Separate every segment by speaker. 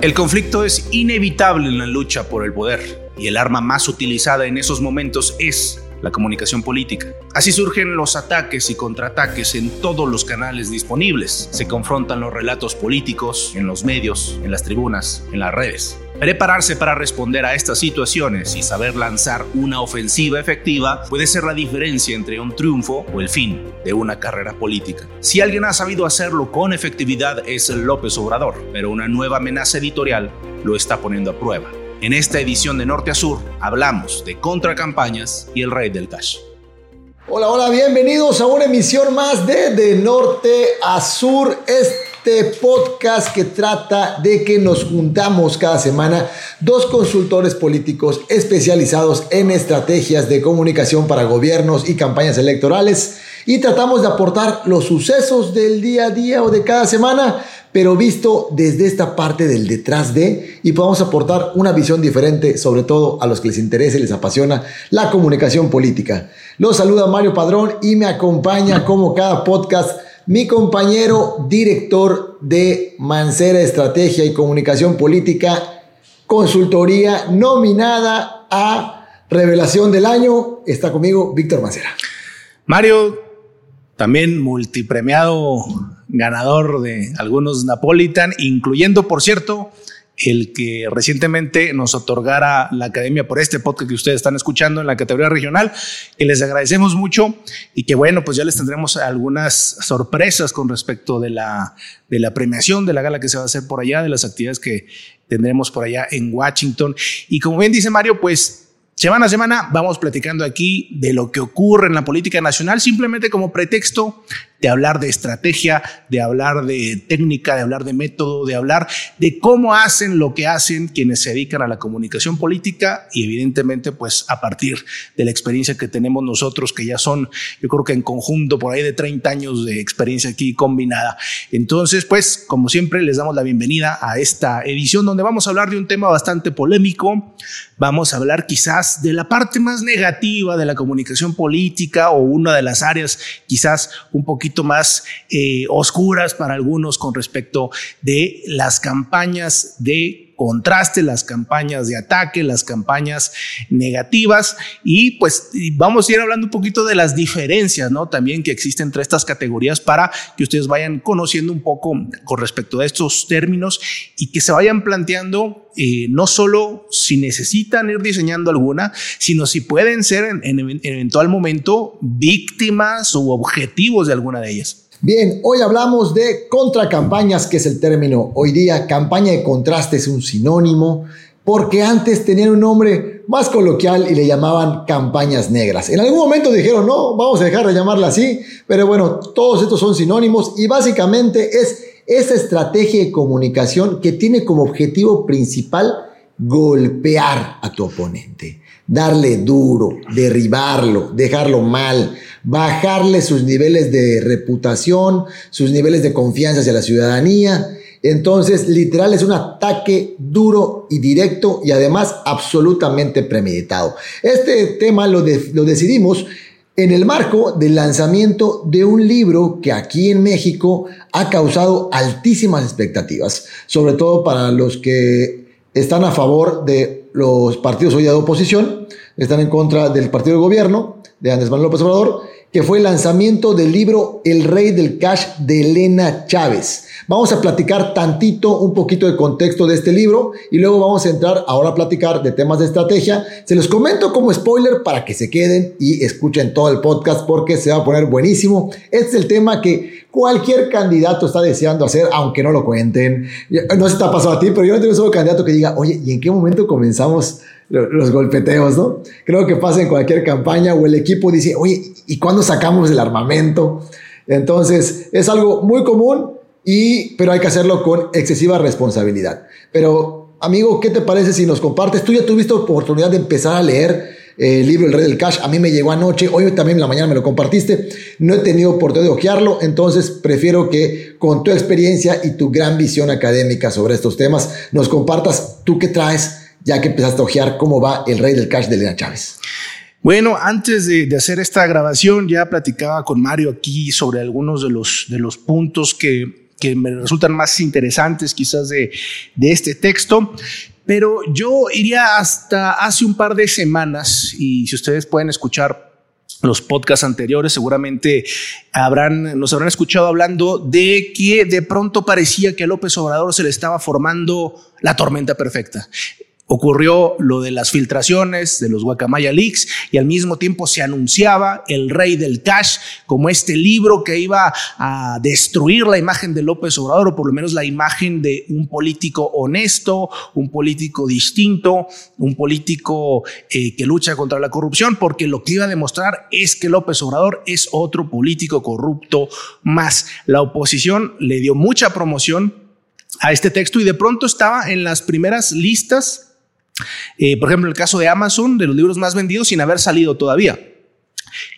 Speaker 1: El conflicto es inevitable en la lucha por el poder y el arma más utilizada en esos momentos es la comunicación política. Así surgen los ataques y contraataques en todos los canales disponibles. Se confrontan los relatos políticos en los medios, en las tribunas, en las redes. Prepararse para responder a estas situaciones y saber lanzar una ofensiva efectiva puede ser la diferencia entre un triunfo o el fin de una carrera política. Si alguien ha sabido hacerlo con efectividad es López Obrador, pero una nueva amenaza editorial lo está poniendo a prueba. En esta edición de Norte a Sur hablamos de contracampañas y el rey del cash.
Speaker 2: Hola, hola, bienvenidos a una emisión más de De Norte a Sur, este podcast que trata de que nos juntamos cada semana dos consultores políticos especializados en estrategias de comunicación para gobiernos y campañas electorales y tratamos de aportar los sucesos del día a día o de cada semana pero visto desde esta parte del detrás de y podamos aportar una visión diferente, sobre todo a los que les interesa y les apasiona la comunicación política. Los saluda Mario Padrón y me acompaña como cada podcast mi compañero director de Mancera Estrategia y Comunicación Política, consultoría nominada a Revelación del Año. Está conmigo Víctor Mancera.
Speaker 1: Mario, también multipremiado ganador de algunos Napolitan, incluyendo, por cierto, el que recientemente nos otorgara la academia por este podcast que ustedes están escuchando en la categoría regional, que les agradecemos mucho y que bueno, pues ya les tendremos algunas sorpresas con respecto de la, de la premiación de la gala que se va a hacer por allá, de las actividades que tendremos por allá en Washington. Y como bien dice Mario, pues Semana a semana vamos platicando aquí de lo que ocurre en la política nacional, simplemente como pretexto de hablar de estrategia, de hablar de técnica, de hablar de método, de hablar de cómo hacen lo que hacen quienes se dedican a la comunicación política y evidentemente pues a partir de la experiencia que tenemos nosotros, que ya son yo creo que en conjunto por ahí de 30 años de experiencia aquí combinada. Entonces pues como siempre les damos la bienvenida a esta edición donde vamos a hablar de un tema bastante polémico, vamos a hablar quizás de la parte más negativa de la comunicación política o una de las áreas quizás un poquito más eh, oscuras para algunos con respecto de las campañas de contraste, las campañas de ataque, las campañas negativas y pues vamos a ir hablando un poquito de las diferencias, ¿no? También que existen entre estas categorías para que ustedes vayan conociendo un poco con respecto a estos términos y que se vayan planteando eh, no solo si necesitan ir diseñando alguna, sino si pueden ser en, en eventual momento víctimas o objetivos de alguna de ellas.
Speaker 2: Bien, hoy hablamos de contracampañas, que es el término hoy día. Campaña de contraste es un sinónimo, porque antes tenían un nombre más coloquial y le llamaban campañas negras. En algún momento dijeron, no, vamos a dejar de llamarla así, pero bueno, todos estos son sinónimos y básicamente es esa estrategia de comunicación que tiene como objetivo principal golpear a tu oponente, darle duro, derribarlo, dejarlo mal, bajarle sus niveles de reputación, sus niveles de confianza hacia la ciudadanía. Entonces, literal es un ataque duro y directo y además absolutamente premeditado. Este tema lo, lo decidimos en el marco del lanzamiento de un libro que aquí en México ha causado altísimas expectativas, sobre todo para los que están a favor de los partidos hoy de oposición, están en contra del partido de gobierno de Andrés Manuel López Obrador que fue el lanzamiento del libro El Rey del Cash de Elena Chávez. Vamos a platicar tantito, un poquito de contexto de este libro y luego vamos a entrar ahora a platicar de temas de estrategia. Se los comento como spoiler para que se queden y escuchen todo el podcast porque se va a poner buenísimo. Este es el tema que cualquier candidato está deseando hacer, aunque no lo cuenten. No si te ha pasado a ti, pero yo no tengo solo candidato que diga, oye, ¿y en qué momento comenzamos los golpeteos, ¿no? Creo que pasa en cualquier campaña o el equipo dice, oye, ¿y cuándo sacamos el armamento? Entonces, es algo muy común, y, pero hay que hacerlo con excesiva responsabilidad. Pero, amigo, ¿qué te parece si nos compartes? Tú ya tuviste oportunidad de empezar a leer el libro El Rey del Cash. A mí me llegó anoche, hoy también en la mañana me lo compartiste. No he tenido oportunidad de ojearlo, entonces prefiero que con tu experiencia y tu gran visión académica sobre estos temas nos compartas tú qué traes ya que empezaste a ojear cómo va el rey del cash de Elena Chávez.
Speaker 1: Bueno, antes de, hacer esta grabación ya platicaba con Mario aquí sobre algunos de los, de los puntos que, que me resultan más interesantes quizás de, de este texto. Pero yo iría hasta hace un par de semanas y si ustedes pueden escuchar los podcasts anteriores seguramente habrán, nos habrán escuchado hablando de que de pronto parecía que a López Obrador se le estaba formando la tormenta perfecta ocurrió lo de las filtraciones de los Guacamaya Leaks y al mismo tiempo se anunciaba El Rey del Cash como este libro que iba a destruir la imagen de López Obrador o por lo menos la imagen de un político honesto, un político distinto, un político eh, que lucha contra la corrupción, porque lo que iba a demostrar es que López Obrador es otro político corrupto más. La oposición le dio mucha promoción a este texto y de pronto estaba en las primeras listas eh, por ejemplo, el caso de Amazon, de los libros más vendidos sin haber salido todavía.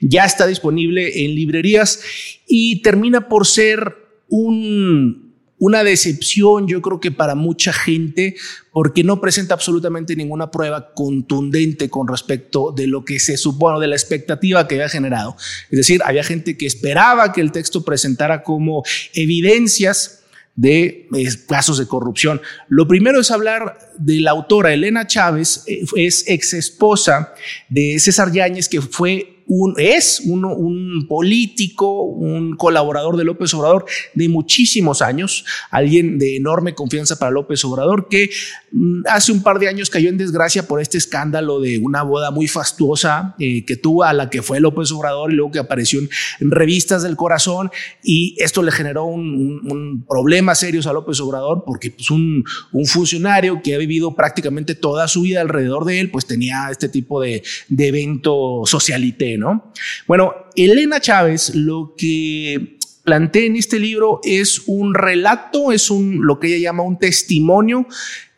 Speaker 1: Ya está disponible en librerías y termina por ser una decepción, yo creo que para mucha gente, porque no presenta absolutamente ninguna prueba contundente con respecto de lo que se supone, de la expectativa que había generado. Es decir, había gente que esperaba que el texto presentara como evidencias de casos de corrupción. Lo primero es hablar de la autora Elena Chávez, eh, es ex esposa de César Yáñez, que fue es un, político, un colaborador de López Obrador de muchísimos años, alguien de enorme confianza para López Obrador, que mm, hace un par de años cayó en desgracia por este escándalo de una boda muy fastuosa eh, que tuvo a la que fue López Obrador y luego que apareció en, revistas del corazón y esto le generó un, un, problema serios a López Obrador porque pues, un, un, funcionario que ha vivido prácticamente toda su vida alrededor de él, pues tenía este tipo de, de evento socialité, ¿no? Bueno, Elena Chávez lo que plantea en este libro es un relato, es un, lo que ella llama un testimonio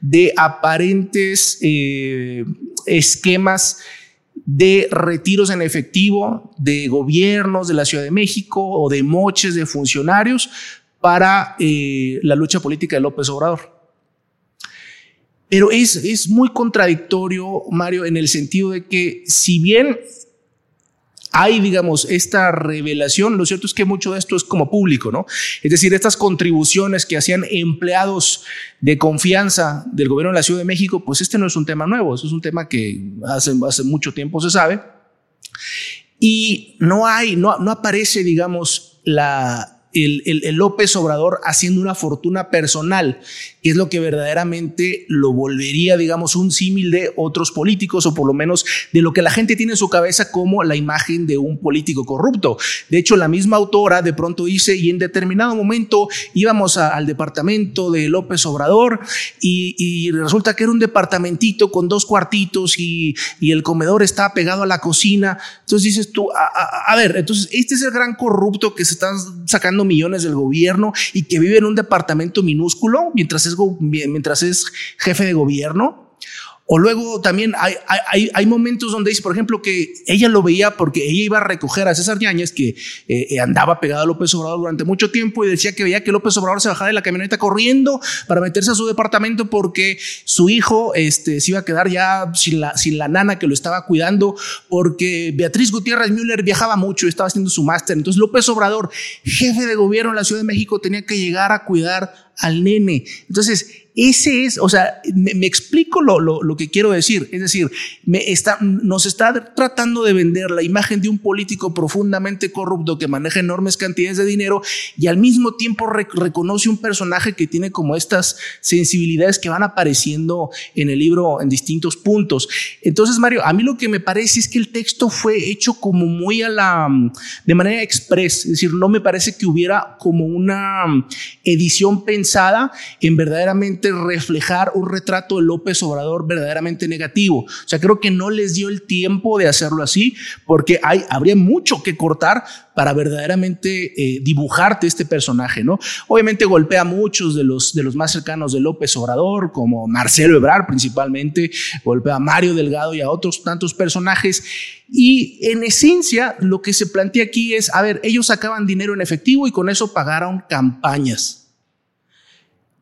Speaker 1: de aparentes eh, esquemas de retiros en efectivo de gobiernos de la Ciudad de México o de moches de funcionarios para eh, la lucha política de López Obrador. Pero es muy contradictorio, Mario, en el sentido de que si bien hay, digamos, esta revelación, lo cierto es que mucho de esto es como público, ¿no? Es decir, estas contribuciones que hacían empleados de confianza del gobierno de la Ciudad de México, pues este no es un tema nuevo, es un tema que hace, hace mucho tiempo se sabe. Y no hay, no, no aparece, digamos, la, el, el, López Obrador haciendo una fortuna personal, que es lo que verdaderamente lo volvería, digamos, un símil de otros políticos, o por lo menos de lo que la gente tiene en su cabeza como la imagen de un político corrupto. De hecho, la misma autora de pronto dice, y en determinado momento íbamos al departamento de López Obrador y, resulta que era un departamentito con dos cuartitos y, y, el comedor estaba pegado a la cocina. Entonces dices tú, a, ver, entonces este es el gran corrupto que se está sacando millones del gobierno y que vive en un departamento minúsculo mientras mientras es jefe de gobierno. O luego también hay, hay, hay, momentos donde dice, por ejemplo, que ella lo veía porque ella iba a recoger a César Yáñez, que eh, eh, andaba pegado a López Obrador durante mucho tiempo y decía que veía que López Obrador se bajaba de la camioneta corriendo para meterse a su departamento porque su hijo este, se iba a quedar ya sin la, sin la nana que lo estaba cuidando, porque Beatriz Gutiérrez Müller viajaba mucho y estaba haciendo su máster. Entonces López Obrador, jefe de gobierno en la Ciudad de México, tenía que llegar a cuidar al nene. Entonces, ese es, o sea, me, explico lo, lo, lo, que quiero decir. Es decir, me está, nos está tratando de vender la imagen de un político profundamente corrupto que maneja enormes cantidades de dinero y al mismo tiempo reconoce un personaje que tiene como estas sensibilidades que van apareciendo en el libro en distintos puntos. Entonces, Mario, a mí lo que me parece es que el texto fue hecho como muy a la, de manera express. Es decir, no me parece que hubiera como una edición pensada en verdaderamente reflejar un retrato de López Obrador verdaderamente negativo. O sea, creo que no les dio el tiempo de hacerlo así porque hay, habría mucho que cortar para verdaderamente eh, dibujarte este personaje, ¿no? Obviamente golpea a muchos de los, de los más cercanos de López Obrador, como Marcelo Ebrard principalmente, golpea a Mario Delgado y a otros tantos personajes. Y en esencia, lo que se plantea aquí es, a ver, ellos sacaban dinero en efectivo y con eso pagaron campañas.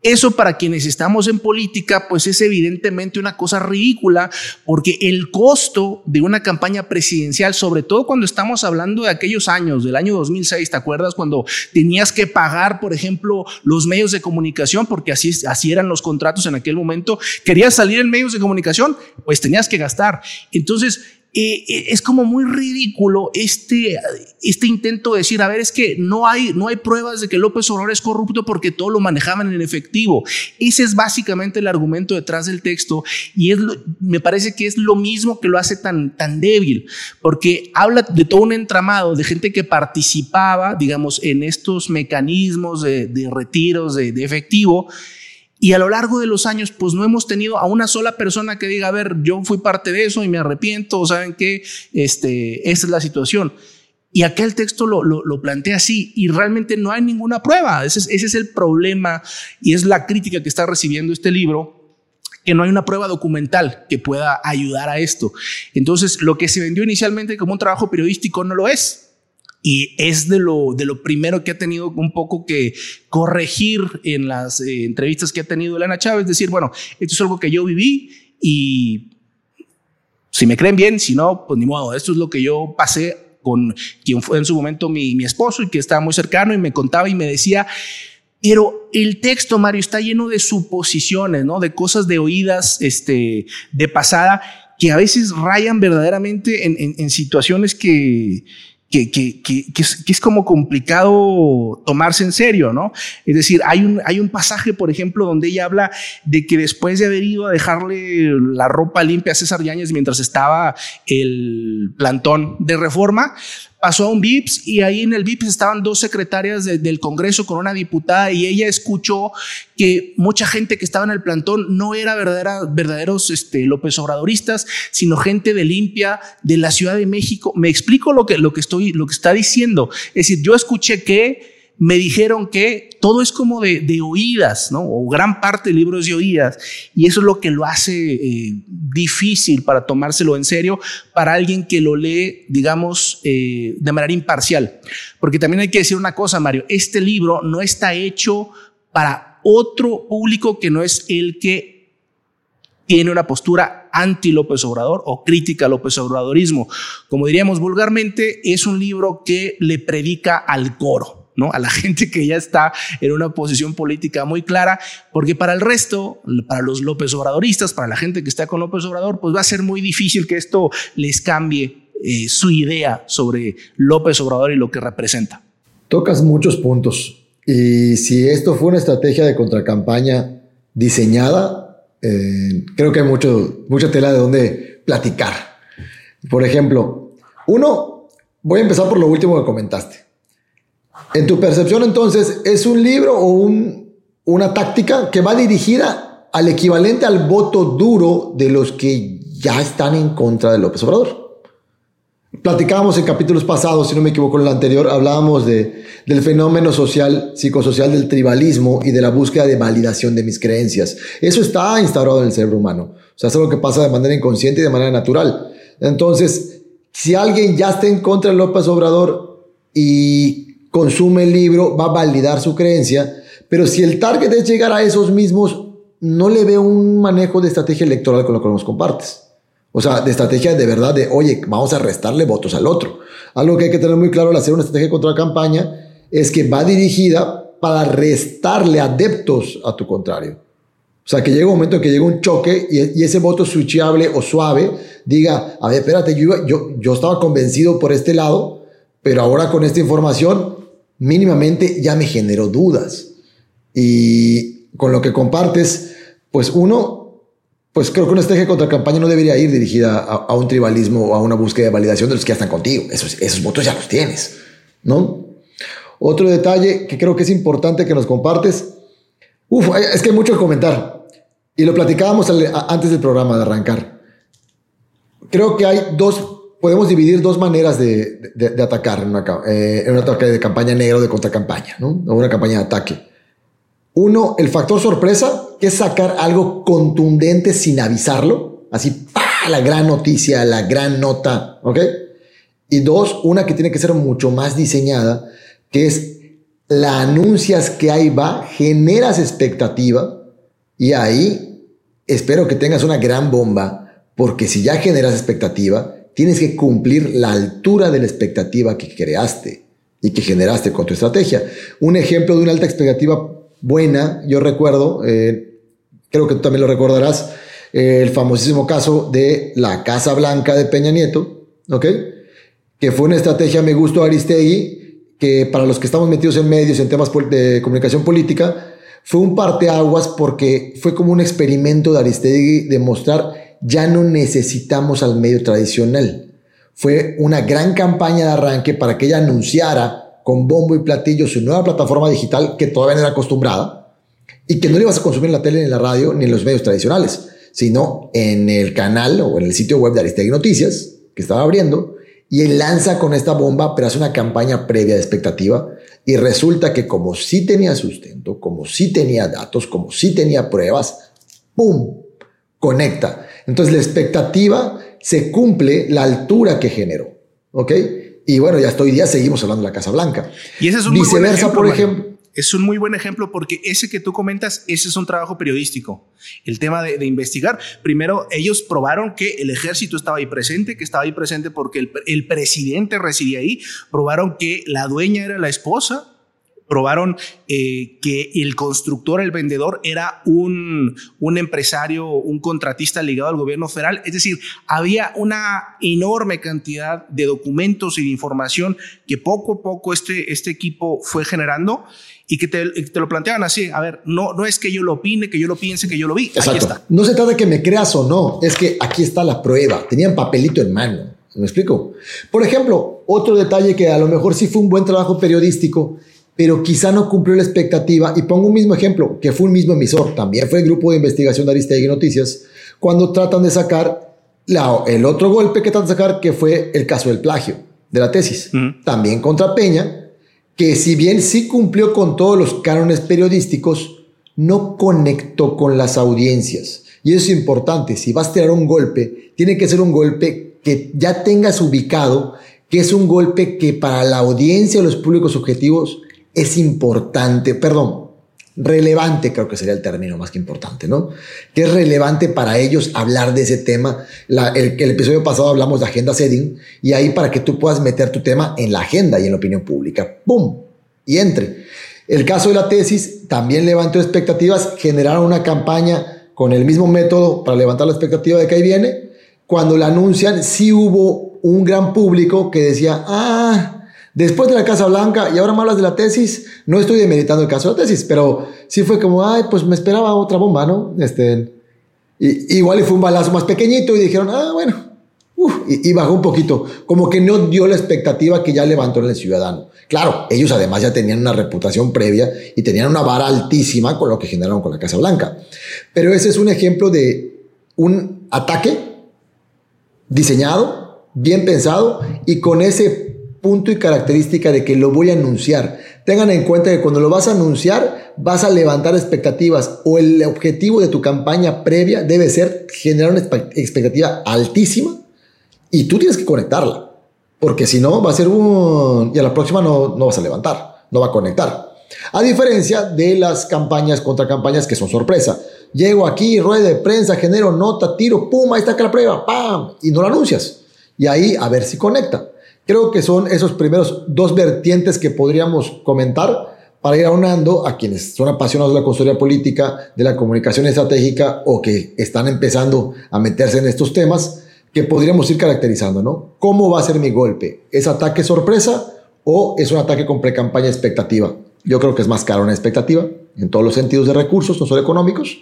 Speaker 1: Eso para quienes estamos en política, pues es evidentemente una cosa ridícula, porque el costo de una campaña presidencial, sobre todo cuando estamos hablando de aquellos años, del año 2006, ¿te acuerdas? Cuando tenías que pagar, por ejemplo, los medios de comunicación, porque así, así eran los contratos en aquel momento. Querías salir en medios de comunicación, pues tenías que gastar. Entonces, es como muy ridículo este, este intento de decir, a ver, es que no hay, no hay pruebas de que López Obrador es corrupto porque todo lo manejaban en efectivo. Ese es básicamente el argumento detrás del texto y es me parece que es lo mismo que lo hace tan, tan débil, porque habla de todo un entramado de gente que participaba, digamos, en estos mecanismos de, retiros de efectivo y a lo largo de los años, pues no hemos tenido a una sola persona que diga, a ver, yo fui parte de eso y me arrepiento, o saben qué, este, esta es la situación. Y acá el texto lo, lo, plantea así y realmente no hay ninguna prueba. Ese es, ese es el problema y es la crítica que está recibiendo este libro que no hay una prueba documental que pueda ayudar a esto. Entonces, lo que se vendió inicialmente como un trabajo periodístico no lo es. Y es de lo, primero que ha tenido un poco que corregir en las eh, entrevistas que ha tenido Elena Chávez, decir, bueno, esto es algo que yo viví y si me creen bien, si no, pues ni modo, esto es lo que yo pasé con quien fue en su momento mi, esposo y que estaba muy cercano y me contaba y me decía, pero el texto, Mario, está lleno de suposiciones, ¿no? De cosas de oídas, este, de pasada, que a veces rayan verdaderamente en, en, en situaciones que, que, que, que, es, que, es, como complicado tomarse en serio, ¿no? Es decir, hay un, hay un pasaje, por ejemplo, donde ella habla de que después de haber ido a dejarle la ropa limpia a César Yáñez mientras estaba el plantón de reforma, pasó a un VIPS y ahí en el VIPS estaban dos secretarias del Congreso con una diputada y ella escuchó que mucha gente que estaba en el plantón no era verdaderos este, López Obradoristas, sino gente de limpia de la Ciudad de México. Me explico lo que, lo que estoy, lo que está diciendo. Es decir, yo escuché que me dijeron que todo es como de, oídas, ¿no? O gran parte del libro es de oídas. Y eso es lo que lo hace eh, difícil para tomárselo en serio para alguien que lo lee, digamos, eh, de manera imparcial. Porque también hay que decir una cosa, Mario, este libro no está hecho para otro público que no es el que tiene una postura anti López Obrador o crítica a López Obradorismo. Como diríamos vulgarmente, es un libro que le predica al coro. ¿No? A la gente que ya está en una posición política muy clara, porque para el resto, para los López Obradoristas, para la gente que está con López Obrador, pues va a ser muy difícil que esto les cambie eh, su idea sobre López Obrador y lo que representa.
Speaker 2: Tocas muchos puntos. Y si esto fue una estrategia de contracampaña diseñada, eh, creo que hay mucho, mucha tela de donde platicar. Por ejemplo, uno, voy a empezar por lo último que comentaste. En tu percepción, entonces, ¿es un libro o un, una táctica que va dirigida al equivalente al voto duro de los que ya están en contra de López Obrador? Platicábamos en capítulos pasados, si no me equivoco, en el anterior, hablábamos de, del fenómeno social, psicosocial del tribalismo y de la búsqueda de validación de mis creencias. Eso está instaurado en el cerebro humano. O sea, es algo que pasa de manera inconsciente y de manera natural. Entonces, si alguien ya está en contra de López Obrador y consume el libro, va a validar su creencia, pero si el target es llegar a esos mismos, no le veo un manejo de estrategia electoral con lo que nos compartes. O sea, de estrategia de verdad de, oye, vamos a restarle votos al otro. Algo que hay que tener muy claro al hacer una estrategia contra la campaña es que va dirigida para restarle adeptos a tu contrario. O sea, que llega un momento en que llega un choque y, ese voto switchable o suave diga, a ver, espérate, yo, yo, yo estaba convencido por este lado, pero ahora con esta información mínimamente ya me generó dudas. Y con lo que compartes, pues uno, pues creo que una estrategia contra campaña no debería ir dirigida a, un tribalismo o a una búsqueda de validación de los que ya están contigo. Esos, votos ya los tienes, ¿no? Otro detalle que creo que es importante que nos compartes. Uf, es que hay mucho que comentar. Y lo platicábamos antes del programa de arrancar. Creo que hay dos podemos dividir dos maneras de, de, atacar en, una, eh, en un ataque de campaña negro de contracampaña, ¿no? O una campaña de ataque. Uno, el factor sorpresa, que es sacar algo contundente sin avisarlo, así, la gran noticia, la gran nota, ¿ok? Y dos, una que tiene que ser mucho más diseñada, que es la anuncias que ahí va, generas expectativa y ahí espero que tengas una gran bomba, porque si ya generas expectativa, tienes que cumplir la altura de la expectativa que creaste y que generaste con tu estrategia. Un ejemplo de una alta expectativa buena, yo recuerdo, eh, creo que tú también lo recordarás, eh, el famosísimo caso de la Casa Blanca de Peña Nieto, ¿ok? Que fue una estrategia, me gustó Aristegui, que para los que estamos metidos en medios, en temas de comunicación política, fue un parteaguas porque fue como un experimento de Aristegui de mostrar ya no necesitamos al medio tradicional. Fue una gran campaña de arranque para que ella anunciara con bombo y platillo su nueva plataforma digital que todavía no era acostumbrada y que no le ibas a consumir en la tele, ni en la radio, ni en los medios tradicionales, sino en el canal o en el sitio web de Aristegui Noticias que estaba abriendo y él lanza con esta bomba, pero hace una campaña previa de expectativa y resulta que como sí tenía sustento, como sí tenía datos, como sí tenía pruebas, ¡pum! Conecta. Entonces la expectativa se cumple la altura que generó. ¿Ok? Y bueno, ya hasta hoy día seguimos hablando de la Casa Blanca.
Speaker 1: Y ese es un Viceversa, por ejemplo. Es un muy buen ejemplo porque ese que tú comentas, ese es un trabajo periodístico. El tema de, investigar. Primero, ellos probaron que el ejército estaba ahí presente, que estaba ahí presente porque el, el presidente residía ahí. Probaron que la dueña era la esposa probaron eh, que el constructor, el vendedor, era un, un empresario, un contratista ligado al gobierno federal. Es decir, había una enorme cantidad de documentos y de información que poco a poco este, este equipo fue generando y que te, te, lo planteaban así. A ver, no, no es que yo lo opine, que yo lo piense, que yo lo vi. Exacto. Aquí está.
Speaker 2: No se trata de que me creas o no, es que aquí está la prueba. Tenían papelito en mano. ¿Me explico? Por ejemplo, otro detalle que a lo mejor sí fue un buen trabajo periodístico pero quizá no cumplió la expectativa. Y pongo un mismo ejemplo, que fue un mismo emisor, también fue el grupo de investigación de Aristegui Noticias, cuando tratan de sacar la, el otro golpe que tratan de sacar, que fue el caso del plagio de la tesis, también contra Peña, que si bien sí cumplió con todos los cánones periodísticos, no conectó con las audiencias. Y eso es importante, si vas a tirar un golpe, tiene que ser un golpe que ya tengas ubicado, que es un golpe que para la audiencia o los públicos objetivos es importante, perdón, relevante creo que sería el término más que importante, ¿no? Que es relevante para ellos hablar de ese tema. el, el, episodio pasado hablamos de agenda setting y ahí para que tú puedas meter tu tema en la agenda y en la opinión pública. ¡Pum! Y entre. El caso de la tesis también levantó expectativas, generaron una campaña con el mismo método para levantar la expectativa de que ahí viene. Cuando la anuncian, sí hubo un gran público que decía, ah, Después de la Casa Blanca y ahora me hablas de la tesis, no estoy demeritando el caso de la tesis, pero sí fue como, ay, pues me esperaba otra bomba, ¿no? Este, y, igual y fue un balazo más pequeñito y dijeron, ah, bueno, y, bajó un poquito, como que no dio la expectativa que ya levantó el ciudadano. Claro, ellos además ya tenían una reputación previa y tenían una vara altísima con lo que generaron con la Casa Blanca. Pero ese es un ejemplo de un ataque diseñado, bien pensado y con ese punto y característica de que lo voy a anunciar. Tengan en cuenta que cuando lo vas a anunciar vas a levantar expectativas o el objetivo de tu campaña previa debe ser generar una expectativa altísima y tú tienes que conectarla. Porque si no va a ser un... y a la próxima no, no vas a levantar, no va a conectar. A diferencia de las campañas contra campañas que son sorpresa. Llego aquí, rueda de prensa, genero nota, tiro, pum, ahí está la prueba, pam, y no la anuncias. Y ahí a ver si conecta. Creo que son esos primeros dos vertientes que podríamos comentar para ir aunando a quienes son apasionados de la consultoría política, de la comunicación estratégica o que están empezando a meterse en estos temas, que podríamos ir caracterizando, ¿no? ¿Cómo va a ser mi golpe? ¿Es ataque sorpresa o es un ataque con pre-campaña expectativa? Yo creo que es más caro una expectativa en todos los sentidos de recursos, no solo económicos,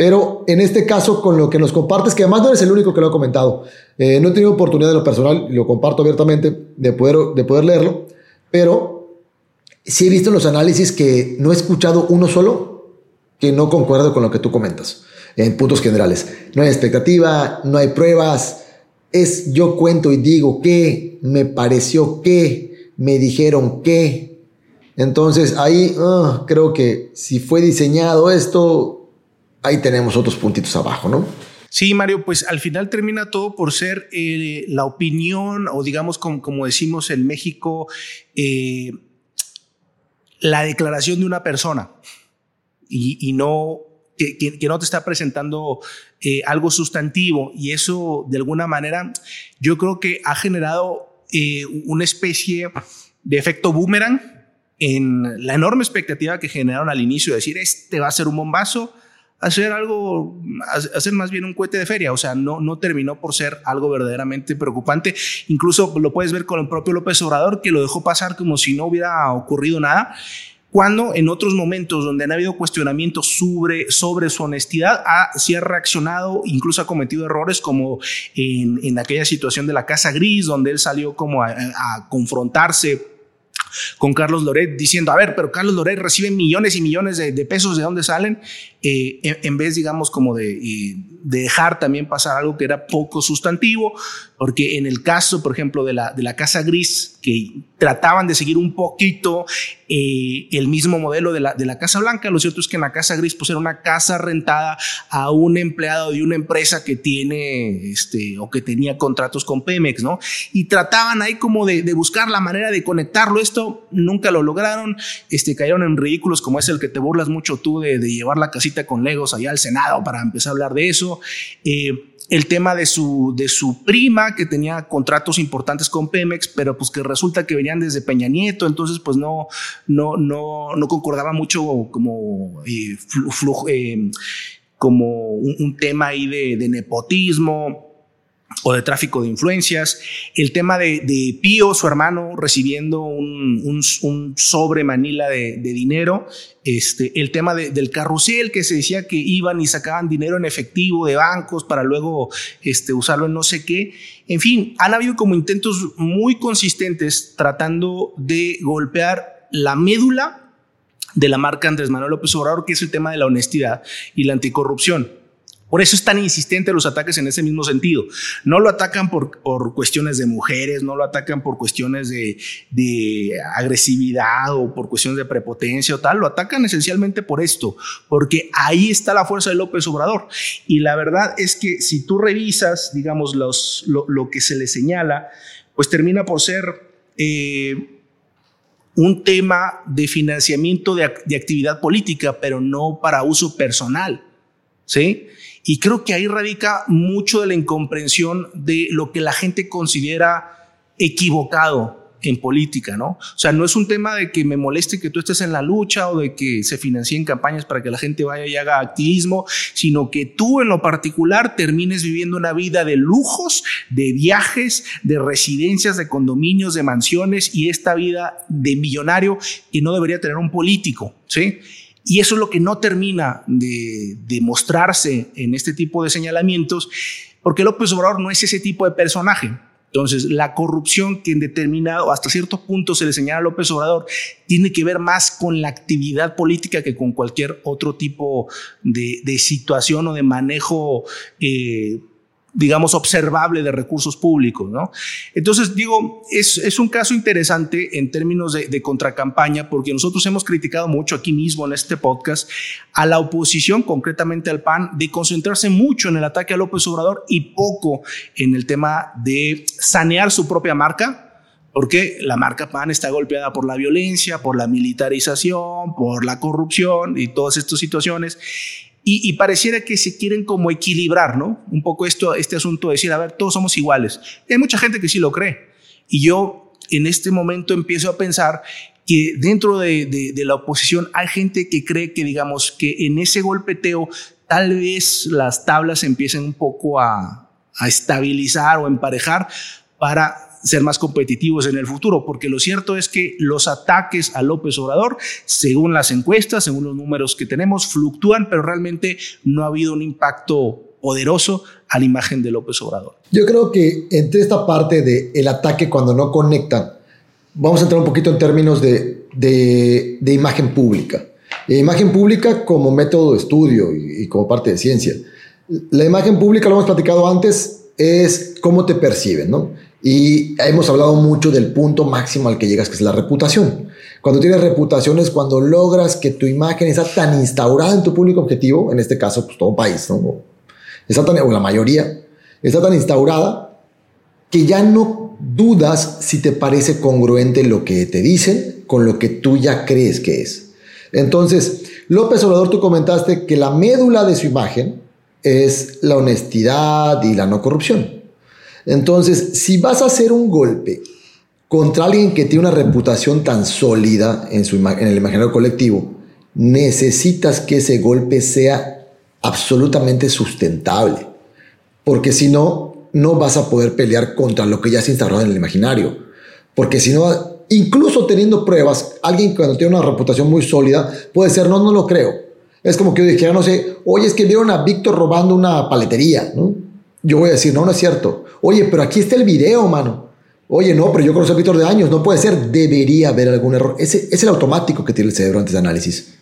Speaker 2: pero en este caso, con lo que nos compartes, que además no eres el único que lo ha comentado, eh, no he tenido oportunidad de lo personal, lo comparto abiertamente, de poder, de poder leerlo, pero sí he visto en los análisis que no he escuchado uno solo que no concuerde con lo que tú comentas, en puntos generales. No hay expectativa, no hay pruebas, es yo cuento y digo que, me pareció que, me dijeron que. Entonces ahí ah, creo que si fue diseñado esto, ahí tenemos otros puntitos abajo, ¿no?
Speaker 1: Sí, Mario, pues al final termina todo por ser eh, la opinión o digamos como, como, decimos en México, eh, la declaración de una persona y, no que, no te está presentando eh, algo sustantivo y eso de alguna manera yo creo que ha generado eh, una especie de efecto boomerang en la enorme expectativa que generaron al inicio de decir este va a ser un bombazo hacer algo, hacer más bien un cohete de feria. O sea, no, no terminó por ser algo verdaderamente preocupante. Incluso lo puedes ver con el propio López Obrador, que lo dejó pasar como si no hubiera ocurrido nada. Cuando en otros momentos donde han habido cuestionamientos sobre, sobre su honestidad, ha, ha reaccionado, incluso ha cometido errores como en, en aquella situación de la Casa Gris, donde él salió como a, a confrontarse con Carlos Loret diciendo, a ver, pero Carlos Loret recibe millones y millones de, pesos, ¿de dónde salen? Eh, en, vez, digamos, como de, de, dejar también pasar algo que era poco sustantivo, porque en el caso, por ejemplo, de la, de la Casa Gris, que trataban de seguir un poquito eh, el mismo modelo de la, de la Casa Blanca, lo cierto es que en la Casa Gris pues era una casa rentada a un empleado de una empresa que tiene, este, o que tenía contratos con Pemex, ¿no? Y trataban ahí como de, de buscar la manera de conectarlo. Esto nunca lo lograron, este, cayeron en ridículos como es el que te burlas mucho tú de, de llevar la casita con Legos allá al Senado para empezar a hablar de eso. Eh, el tema de su, de su prima que tenía contratos importantes con Pemex, pero pues que resulta que venían desde Peña Nieto, entonces pues no, no, no, no concordaba mucho como, eh, eh, como un, tema ahí de, de nepotismo o de tráfico de influencias, el tema de, Pío, su hermano, recibiendo un, sobre Manila de, de, dinero, este, el tema del carrusel, que se decía que iban y sacaban dinero en efectivo de bancos para luego este, usarlo en no sé qué. En fin, han habido como intentos muy consistentes tratando de golpear la médula de la marca Andrés Manuel López Obrador, que es el tema de la honestidad y la anticorrupción. Por eso es tan insistente los ataques en ese mismo sentido. No lo atacan por, cuestiones de mujeres, no lo atacan por cuestiones de, agresividad o por cuestiones de prepotencia o tal, lo atacan esencialmente por esto, porque ahí está la fuerza de López Obrador. Y la verdad es que si tú revisas, digamos, lo, que se le señala, pues termina por ser... Eh, un tema de financiamiento de actividad política, pero no para uso personal. ¿sí? Y creo que ahí radica mucho de la incomprensión de lo que la gente considera equivocado en política, ¿no? O sea, no es un tema de que me moleste que tú estés en la lucha o de que se financien campañas para que la gente vaya y haga activismo, sino que tú en lo particular termines viviendo una vida de lujos, de viajes, de residencias, de condominios, de mansiones y esta vida de millonario que no debería tener un político, ¿sí? Y eso es lo que no termina de, mostrarse en este tipo de señalamientos, porque López Obrador no es ese tipo de personaje. Entonces, la corrupción que en determinado, hasta cierto punto se le señala a López Obrador, tiene que ver más con la actividad política que con cualquier otro tipo de, situación o de manejo eh, digamos, observable de recursos públicos, ¿no? Entonces, digo, es, es un caso interesante en términos de, de, contracampaña, porque nosotros hemos criticado mucho aquí mismo en este podcast a la oposición, concretamente al PAN, de concentrarse mucho en el ataque a López Obrador y poco en el tema de sanear su propia marca, porque la marca PAN está golpeada por la violencia, por la militarización, por la corrupción y todas estas situaciones. Y, pareciera que se quieren como equilibrar, ¿no? Un poco esto, este asunto de decir, a ver, todos somos iguales. hay mucha gente que sí lo cree. Y yo en este momento empiezo a pensar que dentro de, de, la oposición hay gente que cree que, digamos, que en ese golpeteo tal vez las tablas empiecen un poco a, a estabilizar o emparejar para ser más competitivos en el futuro, porque lo cierto es que los ataques a López Obrador, según las encuestas, según los números que tenemos, fluctúan, pero realmente no ha habido un impacto poderoso a la imagen de López Obrador.
Speaker 2: Yo creo que entre esta parte de el ataque cuando no conectan, vamos a entrar un poquito en términos de, de, imagen pública. La imagen pública como método de estudio y, y como parte de ciencia. La imagen pública, lo hemos platicado antes, es cómo te perciben, ¿no? Y hemos hablado mucho del punto máximo al que llegas, que es la reputación. Cuando tienes reputación es cuando logras que tu imagen está tan instaurada en tu público objetivo, en este caso, pues todo país, ¿no? Está tan, o la mayoría, está tan instaurada que ya no dudas si te parece congruente lo que te dicen con lo que tú ya crees que es. Entonces, López Obrador, tú comentaste que la médula de su imagen es la honestidad y la no corrupción. Entonces, si vas a hacer un golpe contra alguien que tiene una reputación tan sólida en, su, en el imaginario colectivo, necesitas que ese golpe sea absolutamente sustentable, porque si no, no vas a poder pelear contra lo que ya se instaurado en el imaginario, porque si no, incluso teniendo pruebas, alguien cuando tiene una reputación muy sólida puede ser, no, no lo creo. Es como que yo dijera, no sé, oye, es que vieron a Víctor robando una paletería, ¿no? Yo voy a decir, no, no es cierto. Oye, pero aquí está el video, mano. Oye, no, pero yo conozco a Víctor de años, no puede ser, debería haber algún error. Ese es el automático que tiene el cerebro antes de análisis.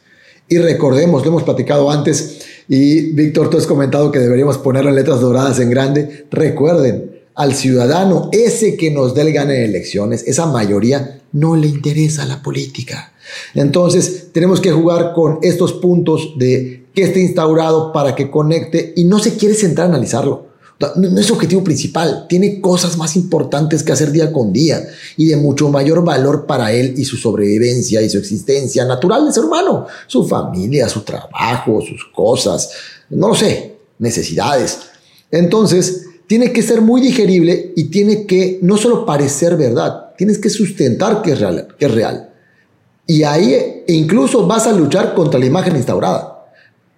Speaker 2: Y recordemos, lo hemos platicado antes, y Víctor, tú has comentado que deberíamos ponerlo en letras doradas en grande. Recuerden, al ciudadano, ese que nos dé el gane en elecciones, esa mayoría, no le interesa la política. Entonces, tenemos que jugar con estos puntos de que esté instaurado para que conecte y no se quiere centrar a analizarlo. No, es objetivo principal, tiene cosas más importantes que hacer día con día y de mucho mayor valor para él y su sobrevivencia y su existencia natural de ser humano, su familia, su trabajo, sus cosas, no lo sé, necesidades. Entonces, tiene que ser muy digerible y tiene que no solo parecer verdad, tienes que sustentar que es real. Que es real. Y ahí incluso vas a luchar contra la imagen instaurada.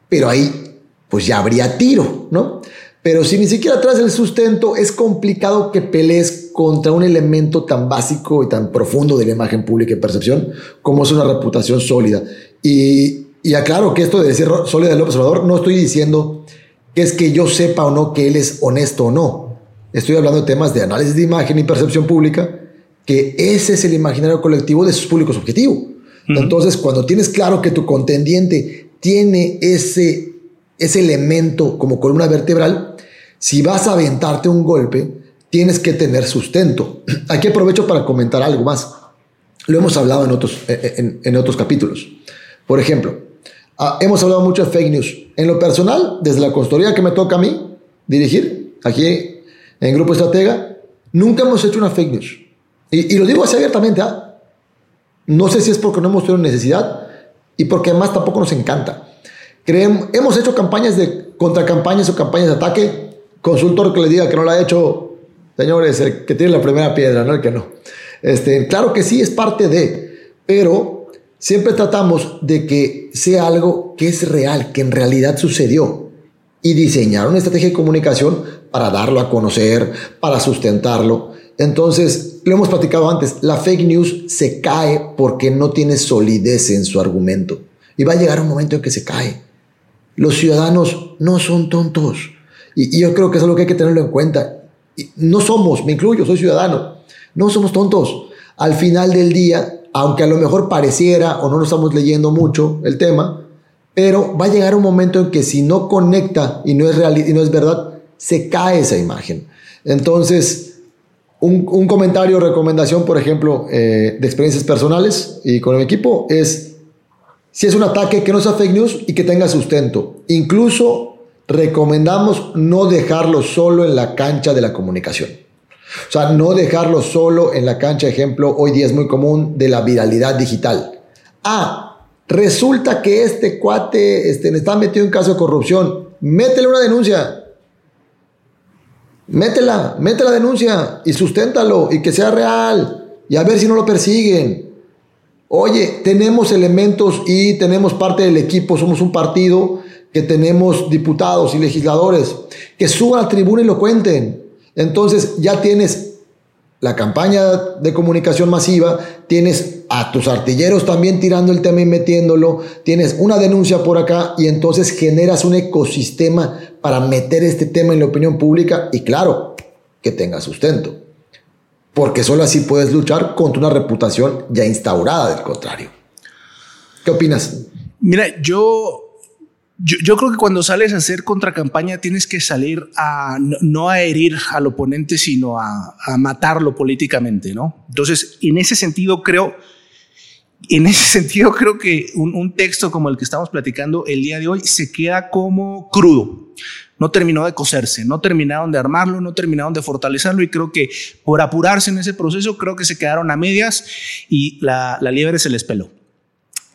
Speaker 2: Pero ahí, pues ya habría tiro, ¿no? Pero si ni siquiera traes el sustento, es complicado que pelees contra un elemento tan básico y tan profundo de la imagen pública y percepción como es una reputación sólida. Y, y aclaro que esto de decir sólida del observador, no estoy diciendo que es que yo sepa o no que él es honesto o no. Estoy hablando de temas de análisis de imagen y percepción pública, que ese es el imaginario colectivo de sus públicos objetivos. Entonces, cuando tienes claro que tu contendiente tiene ese, ese elemento como columna vertebral, si vas a aventarte un golpe, tienes que tener sustento. Aquí aprovecho para comentar algo más. Lo hemos hablado en otros, en, otros capítulos. Por ejemplo, ah, hemos hablado mucho de fake news. En lo personal, desde la consultoría que me toca a mí dirigir, aquí en Grupo Estratega, nunca hemos hecho una fake news. Y, lo digo así abiertamente. ¿ah? No sé si es porque no hemos tenido necesidad y porque además tampoco nos encanta. Creemos, hemos hecho campañas de contracampañas o campañas de ataque consultor que le diga que no lo ha hecho, señores, que tiene la primera piedra, no el que no. Este, claro que sí es parte de, pero siempre tratamos de que sea algo que es real, que en realidad sucedió y diseñar una estrategia de comunicación para darlo a conocer, para sustentarlo. Entonces, lo hemos platicado antes, la fake news se cae porque no tiene solidez en su argumento. Y va a llegar un momento en que se cae. Los ciudadanos no son tontos. Y, yo creo que eso es lo que hay que tenerlo en cuenta. no somos, me incluyo, soy ciudadano, no somos tontos. Al final del día, aunque a lo mejor pareciera o no lo estamos leyendo mucho el tema, pero va a llegar un momento en que si no conecta y no es real y no es verdad, se cae esa imagen. Entonces, un, un comentario, recomendación, por ejemplo, eh, de experiencias personales y con el equipo es, si es un ataque que no sea fake news y que tenga sustento, incluso recomendamos no dejarlo solo en la cancha de la comunicación. O sea, no dejarlo solo en la cancha, ejemplo, hoy día es muy común de la viralidad digital. Ah, resulta que este cuate este, está metido en caso de corrupción. Métele una denuncia. Métela, mete la denuncia y susténtalo y que sea real y a ver si no lo persiguen. Oye, tenemos elementos y tenemos parte del equipo, somos un partido que tenemos diputados y legisladores que suban a tribuna y lo cuenten. Entonces ya tienes la campaña de comunicación masiva, tienes a tus artilleros también tirando el tema y metiéndolo, tienes una denuncia por acá y entonces generas un ecosistema para meter este tema en la opinión pública y claro, que tenga sustento. Porque solo así puedes luchar contra una reputación ya instaurada del contrario. ¿Qué opinas?
Speaker 1: Mira, yo yo, creo que cuando sales a hacer contracampaña tienes que salir a no a herir al oponente, sino a, matarlo políticamente, ¿no? Entonces, en ese sentido, creo, en ese sentido, creo que un, texto como el que estamos platicando el día de hoy se queda como crudo. No terminó de coserse, no terminaron de armarlo, no terminaron de fortalecerlo y creo que por apurarse en ese proceso, creo que se quedaron a medias y la, la liebre se les peló.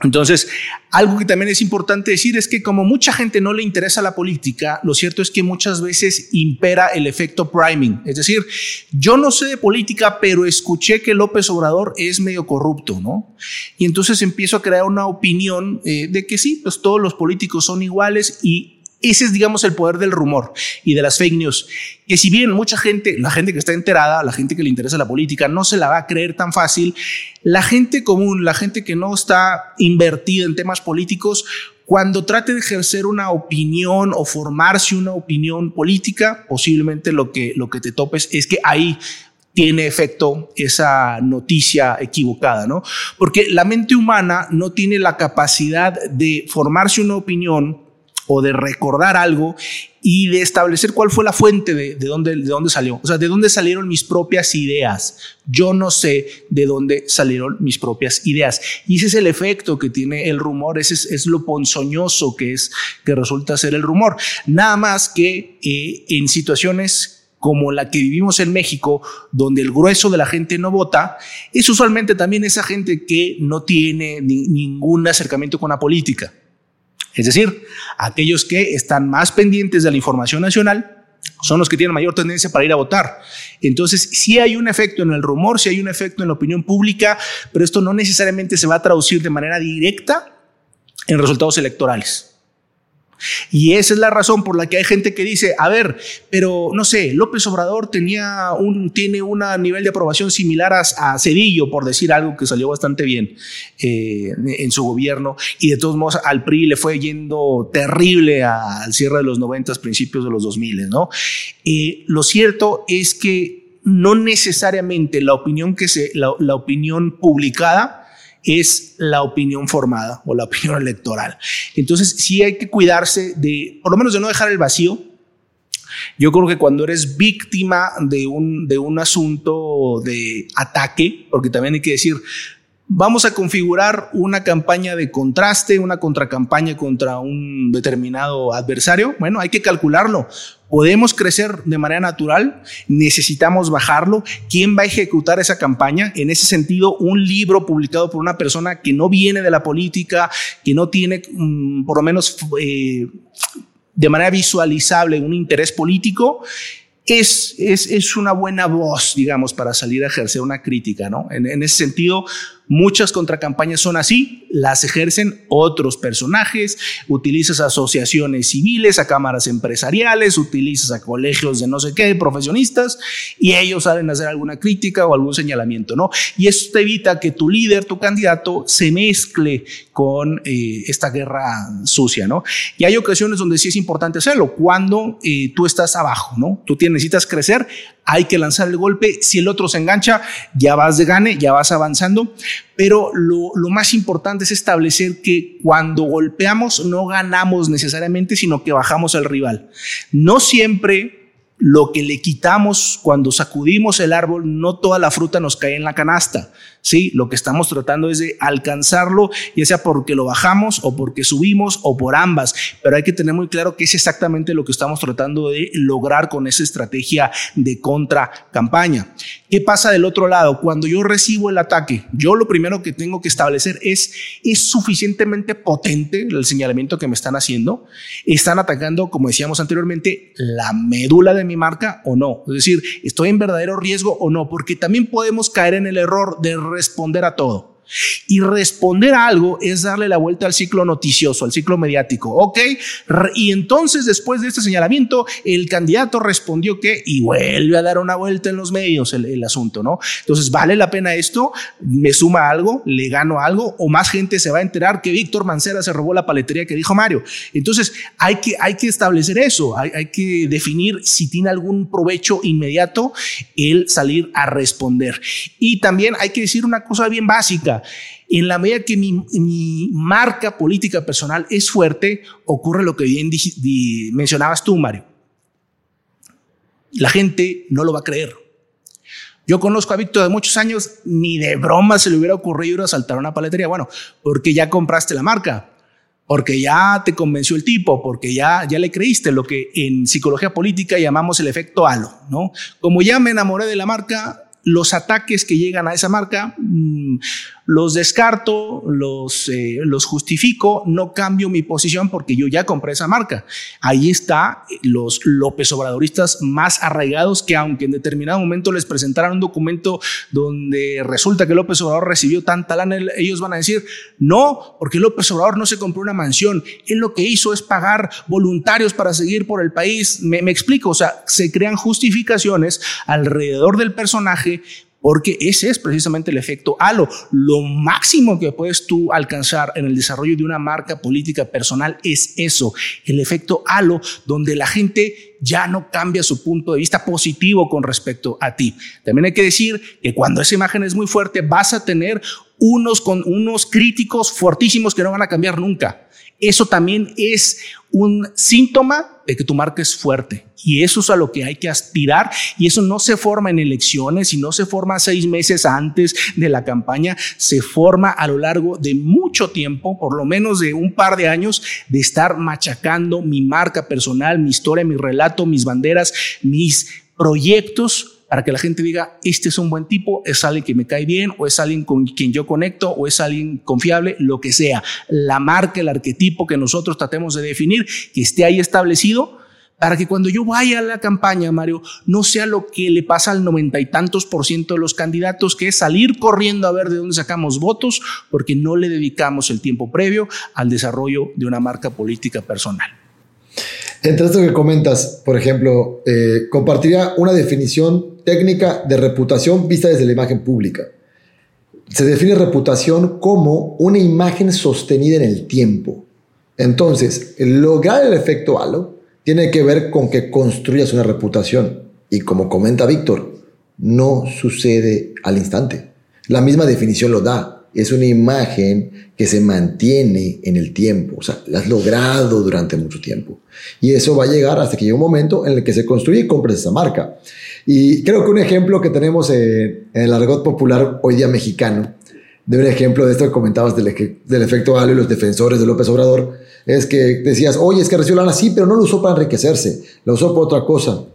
Speaker 1: Entonces, algo que también es importante decir es que como mucha gente no le interesa la política, lo cierto es que muchas veces impera el efecto priming. Es decir, yo no sé de política, pero escuché que López Obrador es medio corrupto, ¿no? Y entonces empiezo a crear una opinión eh, de que sí, pues todos los políticos son iguales y ese es, digamos, el poder del rumor y de las fake news. Que si bien mucha gente, la gente que está enterada, la gente que le interesa la política, no se la va a creer tan fácil, la gente común, la gente que no está invertida en temas políticos, cuando trate de ejercer una opinión o formarse una opinión política, posiblemente lo que, lo que te topes es que ahí tiene efecto esa noticia equivocada, ¿no? Porque la mente humana no tiene la capacidad de formarse una opinión o de recordar algo y de establecer cuál fue la fuente de, de, dónde, de dónde salió. O sea, de dónde salieron mis propias ideas. Yo no sé de dónde salieron mis propias ideas. Y ese es el efecto que tiene el rumor, ese es, lo ponzoñoso que es, que resulta ser el rumor. Nada más que eh, en situaciones como la que vivimos en México, donde el grueso de la gente no vota, es usualmente también esa gente que no tiene ningún acercamiento con la política. Es decir, aquellos que están más pendientes de la información nacional son los que tienen mayor tendencia para ir a votar. Entonces, sí hay un efecto en el rumor, sí hay un efecto en la opinión pública, pero esto no necesariamente se va a traducir de manera directa en resultados electorales. Y esa es la razón por la que hay gente que dice, a ver, pero no sé, López Obrador tenía un, tiene un nivel de aprobación similar a, Cedillo, por decir algo que salió bastante bien eh, en su gobierno, y de todos modos al PRI le fue yendo terrible al cierre de los 90, principios de los 2000, ¿no? Eh, lo cierto es que no necesariamente la opinión que se, la opinión publicada, es la opinión formada o la opinión electoral. Entonces, sí hay que cuidarse de, por lo menos de no dejar el vacío. Yo creo que cuando eres víctima de un, de un asunto de ataque, porque también hay que decir, Vamos a configurar una campaña de contraste, una contracampaña contra un determinado adversario. Bueno, hay que calcularlo. Podemos crecer de manera natural, necesitamos bajarlo. ¿Quién va a ejecutar esa campaña? En ese sentido, un libro publicado por una persona que no viene de la política, que no tiene, mm, por lo menos eh, de manera visualizable, un interés político, es, es, es, una buena voz, digamos, para salir a ejercer una crítica, ¿no? En, en ese sentido, Muchas contracampañas son así, las ejercen otros personajes, utilizas asociaciones civiles, a cámaras empresariales, utilizas a colegios de no sé qué, profesionistas, y ellos saben hacer alguna crítica o algún señalamiento, ¿no? Y eso te evita que tu líder, tu candidato, se mezcle con eh, esta guerra sucia, ¿no? Y hay ocasiones donde sí es importante hacerlo, cuando eh, tú estás abajo, ¿no? Tú tienes, necesitas crecer, hay que lanzar el golpe, si el otro se engancha, ya vas de gane, ya vas avanzando, pero lo, más importante es establecer que cuando golpeamos no ganamos necesariamente, sino que bajamos al rival. No siempre lo que le quitamos cuando sacudimos el árbol, no toda la fruta nos cae en la canasta. Sí, lo que estamos tratando es de alcanzarlo, ya sea porque lo bajamos o porque subimos o por ambas, pero hay que tener muy claro que es exactamente lo que estamos tratando de lograr con esa estrategia de contra campaña. ¿Qué pasa del otro lado? Cuando yo recibo el ataque, yo lo primero que tengo que establecer es, ¿es suficientemente potente el señalamiento que me están haciendo? ¿Están atacando, como decíamos anteriormente, la médula de mi marca o no? Es decir, ¿estoy en verdadero riesgo o no? Porque también podemos caer en el error de responder a todo. Y responder a algo es darle la vuelta al ciclo noticioso, al ciclo mediático. Ok, y entonces después de este señalamiento, el candidato respondió que y vuelve a dar una vuelta en los medios el, asunto, ¿no? Entonces, ¿vale la pena esto? ¿Me suma algo? ¿Le gano algo? ¿O más gente se va a enterar que Víctor Mancera se robó la paletería que dijo Mario? Entonces, hay que, hay que establecer eso, hay, hay que definir si tiene algún provecho inmediato el salir a responder. Y también hay que decir una cosa bien básica en la medida que mi, marca política personal es fuerte, ocurre lo que bien mencionabas tú, Mario. La gente no lo va a creer. Yo conozco a Víctor de muchos años, ni de broma se le hubiera ocurrido ir a saltar una paletería. Bueno, porque ya compraste la marca, porque ya te convenció el tipo, porque ya, ya le creíste lo que en psicología política llamamos el efecto halo, ¿no? Como ya me enamoré de la marca, los ataques que llegan a esa marca mm, los descarto, los, eh, los justifico, no cambio mi posición porque yo ya compré esa marca. Ahí está los López Obradoristas más arraigados que aunque en determinado momento les presentaran un documento donde resulta que López Obrador recibió tanta lana, ellos van a decir, no, porque López Obrador no se compró una mansión, él lo que hizo es pagar voluntarios para seguir por el país. Me, me explico, o sea, se crean justificaciones alrededor del personaje porque ese es precisamente el efecto halo. Lo máximo que puedes tú alcanzar en el desarrollo de una marca política personal es eso, el efecto halo, donde la gente ya no cambia su punto de vista positivo con respecto a ti. También hay que decir que cuando esa imagen es muy fuerte, vas a tener unos con unos críticos fortísimos que no van a cambiar nunca. Eso también es un síntoma de que tu marca es fuerte. Y eso es a lo que hay que aspirar. Y eso no se forma en elecciones y no se forma seis meses antes de la campaña. Se forma a lo largo de mucho tiempo, por lo menos de un par de años, de estar machacando mi marca personal, mi historia, mi relato, mis banderas, mis proyectos para que la gente diga, este es un buen tipo, es alguien que me cae bien, o es alguien con quien yo conecto, o es alguien confiable, lo que sea. La marca, el arquetipo que nosotros tratemos de definir, que esté ahí establecido, para que cuando yo vaya a la campaña, Mario, no sea lo que le pasa al noventa y tantos por ciento de los candidatos, que es salir corriendo a ver de dónde sacamos votos, porque no le dedicamos el tiempo previo al desarrollo de una marca política personal.
Speaker 2: Entre esto que comentas, por ejemplo, eh, compartiría una definición técnica de reputación vista desde la imagen pública. Se define reputación como una imagen sostenida en el tiempo. Entonces, lograr el efecto halo tiene que ver con que construyas una reputación. Y como comenta Víctor, no sucede al instante. La misma definición lo da es una imagen que se mantiene en el tiempo, o sea, la has logrado durante mucho tiempo. Y eso va a llegar hasta que llegue un momento en el que se construye y compres esa marca. Y creo que un ejemplo que tenemos en, el argot popular hoy día mexicano, de un ejemplo de esto que comentabas del, del efecto halo y los defensores de López Obrador, es que decías, oye, es que recibió lana, sí, pero no lo usó para enriquecerse, lo usó por otra cosa.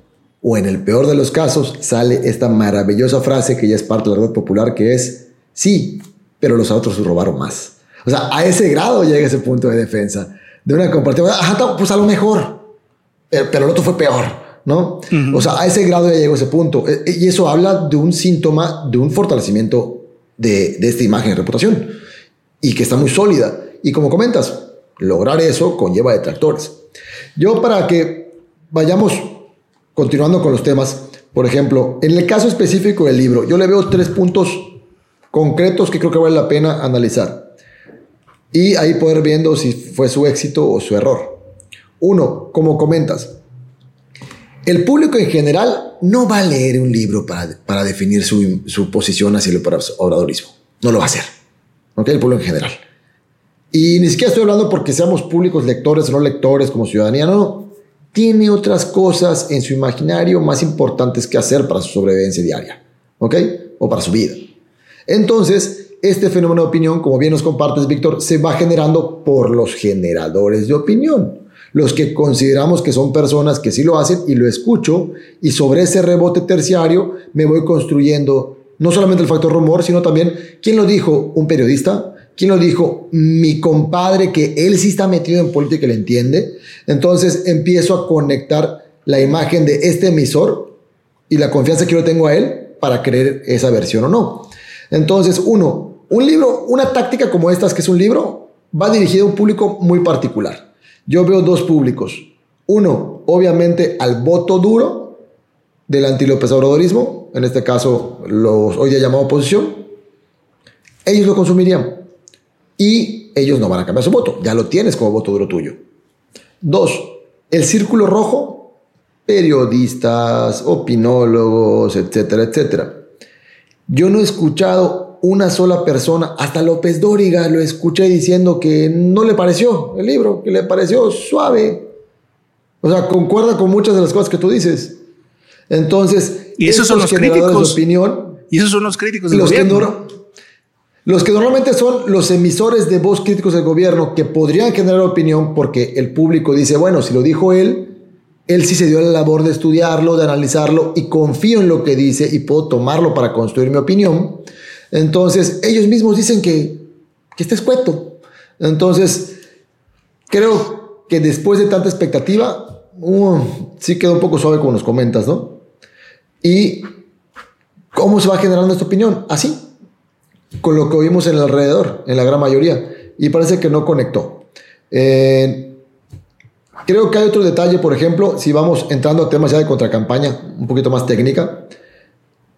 Speaker 2: O en el peor de los casos, sale esta maravillosa frase que ya es parte del argot popular, que es, sí, pero los otros robaron más. O sea, a ese grado llega ese punto de defensa. De una compartida, ajá, pues a lo mejor, pero el otro fue peor, ¿no? O sea, a ese grado ya llegó ese punto. E, e, y eso habla de un síntoma, de un fortalecimiento de, de esta imagen de reputación y que está muy sólida. Y como comentas, lograr eso conlleva detractores. Yo para que vayamos continuando con los temas, por ejemplo, en el caso específico del libro, yo le veo tres puntos concretos que creo que vale la pena analizar. Y ahí poder viendo si fue su éxito o su error. Uno, como comentas, el público en general no va a leer un libro para, para definir su, su, posición hacia el obradorismo. No lo va a hacer. ¿Ok? El público en general. Y ni siquiera estoy hablando porque seamos públicos lectores o no lectores como ciudadanía. No, no. Tiene otras cosas en su imaginario más importantes que hacer para su sobrevivencia diaria. ¿Ok? O para su vida. Entonces, este fenómeno de opinión, como bien nos compartes, Víctor, se va generando por los generadores de opinión, los que consideramos que son personas que sí lo hacen y lo escucho, y sobre ese rebote terciario me voy construyendo no solamente el factor rumor, sino también, ¿quién lo dijo? ¿Un periodista? ¿Quién lo dijo? Mi compadre, que él sí está metido en política y le entiende. Entonces empiezo a conectar la imagen de este emisor y la confianza que yo tengo a él para creer esa versión o no. Entonces, uno, un libro, una táctica como esta, que es un libro, va dirigido a un público muy particular. Yo veo dos públicos. Uno, obviamente, al voto duro del anti-López Obradorismo, en este caso, los hoy día llamado oposición. Ellos lo consumirían y ellos no van a cambiar su voto. Ya lo tienes como voto duro tuyo. Dos, el círculo rojo, periodistas, opinólogos, etcétera, etcétera yo no he escuchado una sola persona, hasta López Dóriga lo escuché diciendo que no le pareció el libro, que le pareció suave. O sea, concuerda con muchas de las cosas que tú dices. Entonces,
Speaker 1: y esos son los críticos de opinión. Y esos son los críticos del
Speaker 2: los
Speaker 1: gobierno.
Speaker 2: Que los que normalmente son los emisores de voz críticos del gobierno que podrían generar opinión porque el público dice, bueno, si lo dijo él, él sí se dio la labor de estudiarlo, de analizarlo y confío en lo que dice y puedo tomarlo para construir mi opinión. Entonces, ellos mismos dicen que, que está escueto. Entonces, creo que después de tanta expectativa, sí quedó un poco suave como nos comentas, ¿no? Y cómo se va generando esta opinión, así, con lo que oímos en el alrededor, en la gran mayoría, y parece que no conectó. Eh, Creo que hay otro detalle, por ejemplo, si vamos entrando a temas ya de contracampaña, un poquito más técnica.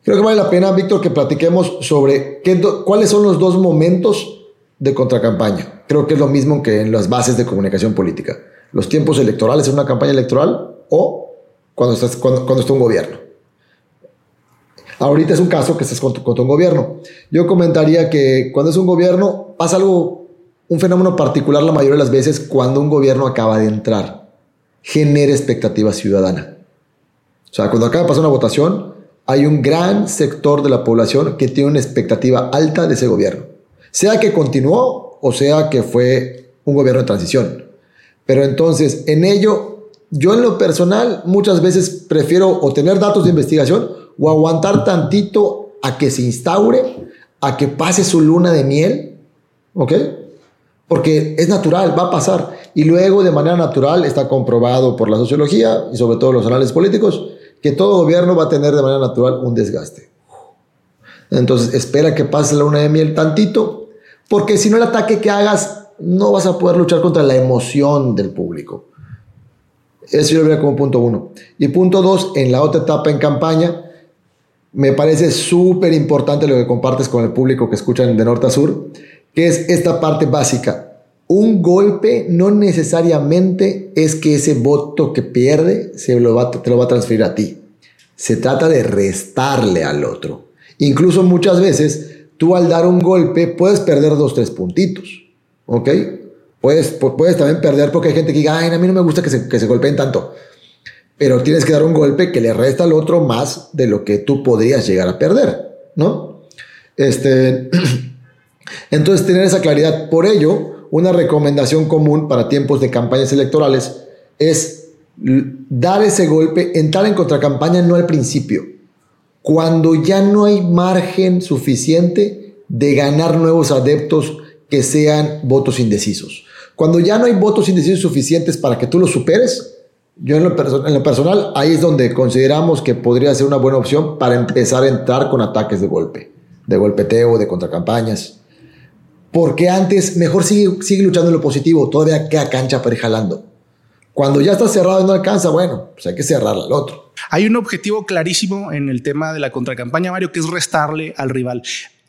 Speaker 2: Creo que vale la pena, Víctor, que platiquemos sobre qué cuáles son los dos momentos de contracampaña. Creo que es lo mismo que en las bases de comunicación política. Los tiempos electorales en una campaña electoral o cuando, estás, cuando, cuando está un gobierno. Ahorita es un caso que estás contra, contra un gobierno. Yo comentaría que cuando es un gobierno pasa algo un fenómeno particular la mayoría de las veces cuando un gobierno acaba de entrar. Genera expectativa ciudadana. O sea, cuando acaba de pasar una votación, hay un gran sector de la población que tiene una expectativa alta de ese gobierno. Sea que continuó o sea que fue un gobierno de transición. Pero entonces, en ello, yo en lo personal muchas veces prefiero o tener datos de investigación o aguantar tantito a que se instaure, a que pase su luna de miel, ¿ok? porque es natural, va a pasar. Y luego de manera natural está comprobado por la sociología y sobre todo los análisis políticos que todo gobierno va a tener de manera natural un desgaste. Entonces espera que pase la luna de miel tantito, porque si no el ataque que hagas no vas a poder luchar contra la emoción del público. Eso yo lo vería como punto uno. Y punto dos, en la otra etapa en campaña, me parece súper importante lo que compartes con el público que escuchan de norte a sur, que es esta parte básica. Un golpe no necesariamente es que ese voto que pierde se lo va, te lo va a transferir a ti. Se trata de restarle al otro. Incluso muchas veces tú al dar un golpe puedes perder dos, tres puntitos. ¿Ok? Puedes, puedes también perder porque hay gente que diga, ay, a mí no me gusta que se, que se golpeen tanto. Pero tienes que dar un golpe que le resta al otro más de lo que tú podrías llegar a perder, ¿no? Este. Entonces, tener esa claridad. Por ello, una recomendación común para tiempos de campañas electorales es dar ese golpe, entrar en contracampaña no al principio, cuando ya no hay margen suficiente de ganar nuevos adeptos que sean votos indecisos. Cuando ya no hay votos indecisos suficientes para que tú los superes, yo en lo, personal, ahí es donde consideramos que podría ser una buena opción para empezar a entrar con ataques de golpe, de golpeteo, de contracampañas. Porque antes, mejor sigue, sigue luchando en lo positivo, todavía queda cancha para ir jalando. Cuando ya está cerrado y no alcanza, bueno, pues hay que cerrar al otro.
Speaker 1: Hay un objetivo clarísimo en el tema de la contracampaña, Mario, que es restarle al rival.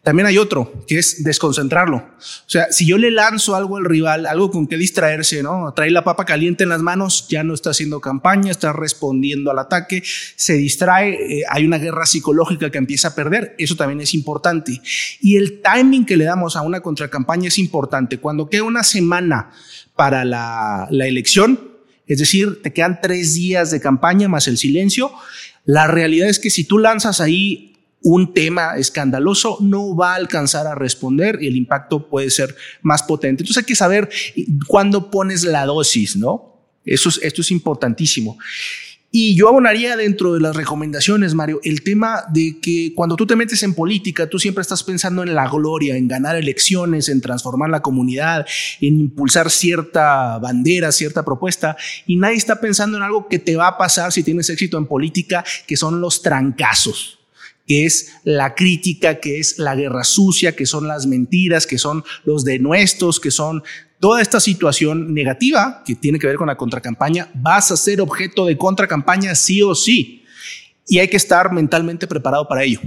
Speaker 1: También hay otro, que es desconcentrarlo. O sea, si yo le lanzo algo al rival, algo con que distraerse, ¿no? Trae la papa caliente en las manos, ya no está haciendo campaña, está respondiendo al ataque, se distrae, eh, hay una guerra psicológica que empieza a perder, eso también es importante. Y el timing que le damos a una contracampaña es importante. Cuando queda una semana para la, la elección, es decir, te quedan tres días de campaña más el silencio, la realidad es que si tú lanzas ahí un tema escandaloso no va a alcanzar a responder y el impacto puede ser más potente. Entonces hay que saber cuándo pones la dosis, ¿no? Eso es, esto es importantísimo. Y yo abonaría dentro de las recomendaciones, Mario, el tema de que cuando tú te metes en política, tú siempre estás pensando en la gloria, en ganar elecciones, en transformar la comunidad, en impulsar cierta bandera, cierta propuesta, y nadie está pensando en algo que te va a pasar si tienes éxito en política, que son los trancazos que es la crítica, que es la guerra sucia, que son las mentiras, que son los denuestos, que son toda esta situación negativa que tiene que ver con la contracampaña, vas a ser objeto de contracampaña sí o sí. Y hay que estar mentalmente preparado para ello.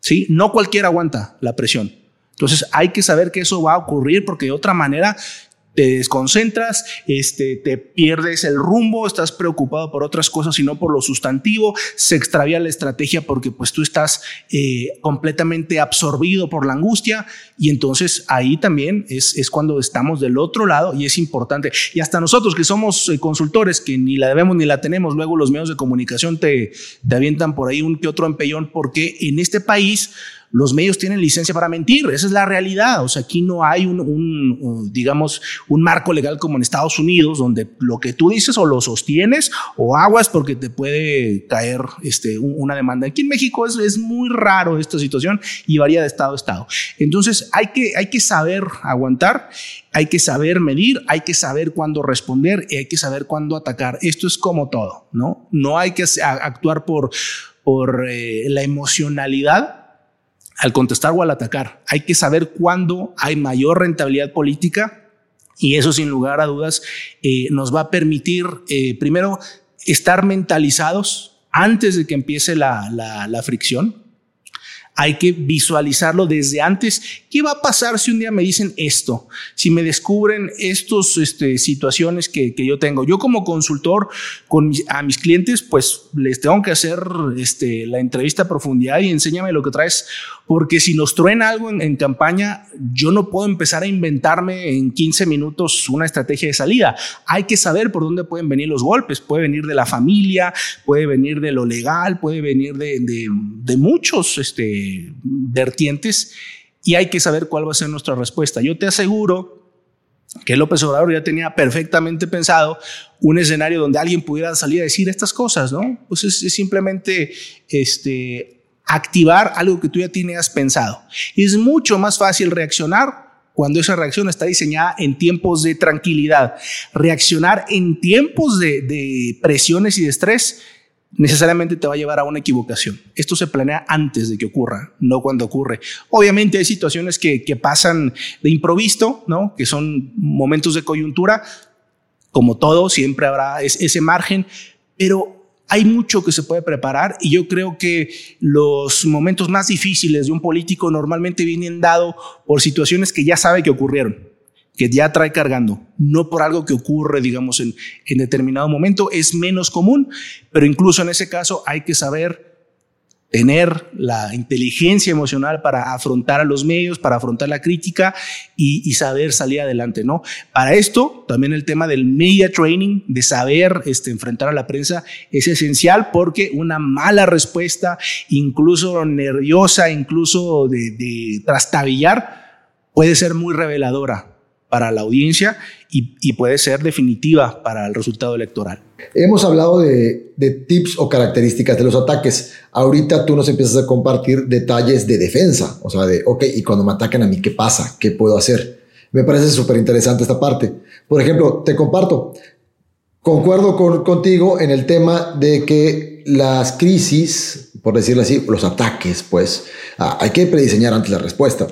Speaker 1: ¿sí? No cualquiera aguanta la presión. Entonces hay que saber que eso va a ocurrir porque de otra manera te desconcentras, este, te pierdes el rumbo, estás preocupado por otras cosas y no por lo sustantivo, se extravía la estrategia porque pues tú estás eh, completamente absorbido por la angustia y entonces ahí también es, es cuando estamos del otro lado y es importante. Y hasta nosotros que somos eh, consultores, que ni la debemos ni la tenemos, luego los medios de comunicación te, te avientan por ahí un que otro empellón porque en este país los medios tienen licencia para mentir, esa es la realidad. O sea, aquí no hay un, digamos, un marco legal como en Estados Unidos, donde lo que tú dices o lo sostienes o aguas porque te puede caer este, una demanda. Aquí en México es, es muy raro esta situación y varía de estado a estado. Entonces, hay que, hay que saber aguantar hay que saber medir, hay que saber cuándo responder y hay que saber cuándo atacar. Esto es como todo, ¿no? No hay que actuar por, por eh, la emocionalidad al contestar o al atacar. Hay que saber cuándo hay mayor rentabilidad política y eso sin lugar a dudas eh, nos va a permitir, eh, primero, estar mentalizados antes de que empiece la, la fricción, hay que visualizarlo desde antes. ¿Qué va a pasar si un día me dicen esto? Si me descubren estas este, situaciones que, yo tengo. Yo como consultor con, a mis clientes, pues les tengo que hacer este, la entrevista a profundidad y enséñame lo que traes porque si nos truena algo en, campaña, yo no puedo empezar a inventarme en 15 minutos una estrategia de salida. Hay que saber por dónde pueden venir los golpes. Puede venir de la familia, puede venir de lo legal, puede venir de, de, muchos este, vertientes y hay que saber cuál va a ser nuestra respuesta. Yo te aseguro que López Obrador ya tenía perfectamente pensado un escenario donde alguien pudiera salir a decir estas cosas, ¿no? Pues es, es simplemente este, activar algo que tú ya tenías pensado. Es mucho más fácil reaccionar cuando esa reacción está diseñada en tiempos de tranquilidad. Reaccionar en tiempos de, presiones y de estrés necesariamente te va a llevar a una equivocación. Esto se planea antes de que ocurra, no cuando ocurre. Obviamente hay situaciones que, pasan de improviso, ¿no? que son momentos de coyuntura. Como todo, siempre habrá ese margen, pero hay mucho que se puede preparar y yo creo que los momentos más difíciles de un político normalmente vienen dados por situaciones que ya sabe que ocurrieron, que ya trae cargando, no por algo que ocurre, digamos, en, en determinado momento. Es menos común, pero incluso en ese caso hay que saber tener la inteligencia emocional para afrontar a los medios, para afrontar la crítica y, saber salir adelante, ¿no? Para esto, también el tema del media training, de saber este, enfrentar a la prensa, es esencial porque una mala respuesta, incluso nerviosa, incluso de, de trastabillar, puede ser muy reveladora para la audiencia y, puede ser definitiva para el resultado electoral.
Speaker 2: Hemos hablado de, tips o características de los ataques. Ahorita tú nos empiezas a compartir detalles de defensa, o sea, de, ok, y cuando me atacan a mí, ¿qué pasa? ¿Qué puedo hacer? Me parece súper interesante esta parte. Por ejemplo, te comparto, concuerdo contigo en el tema de que las crisis, por decirlo así, los ataques, pues ah, hay que prediseñar antes la respuesta.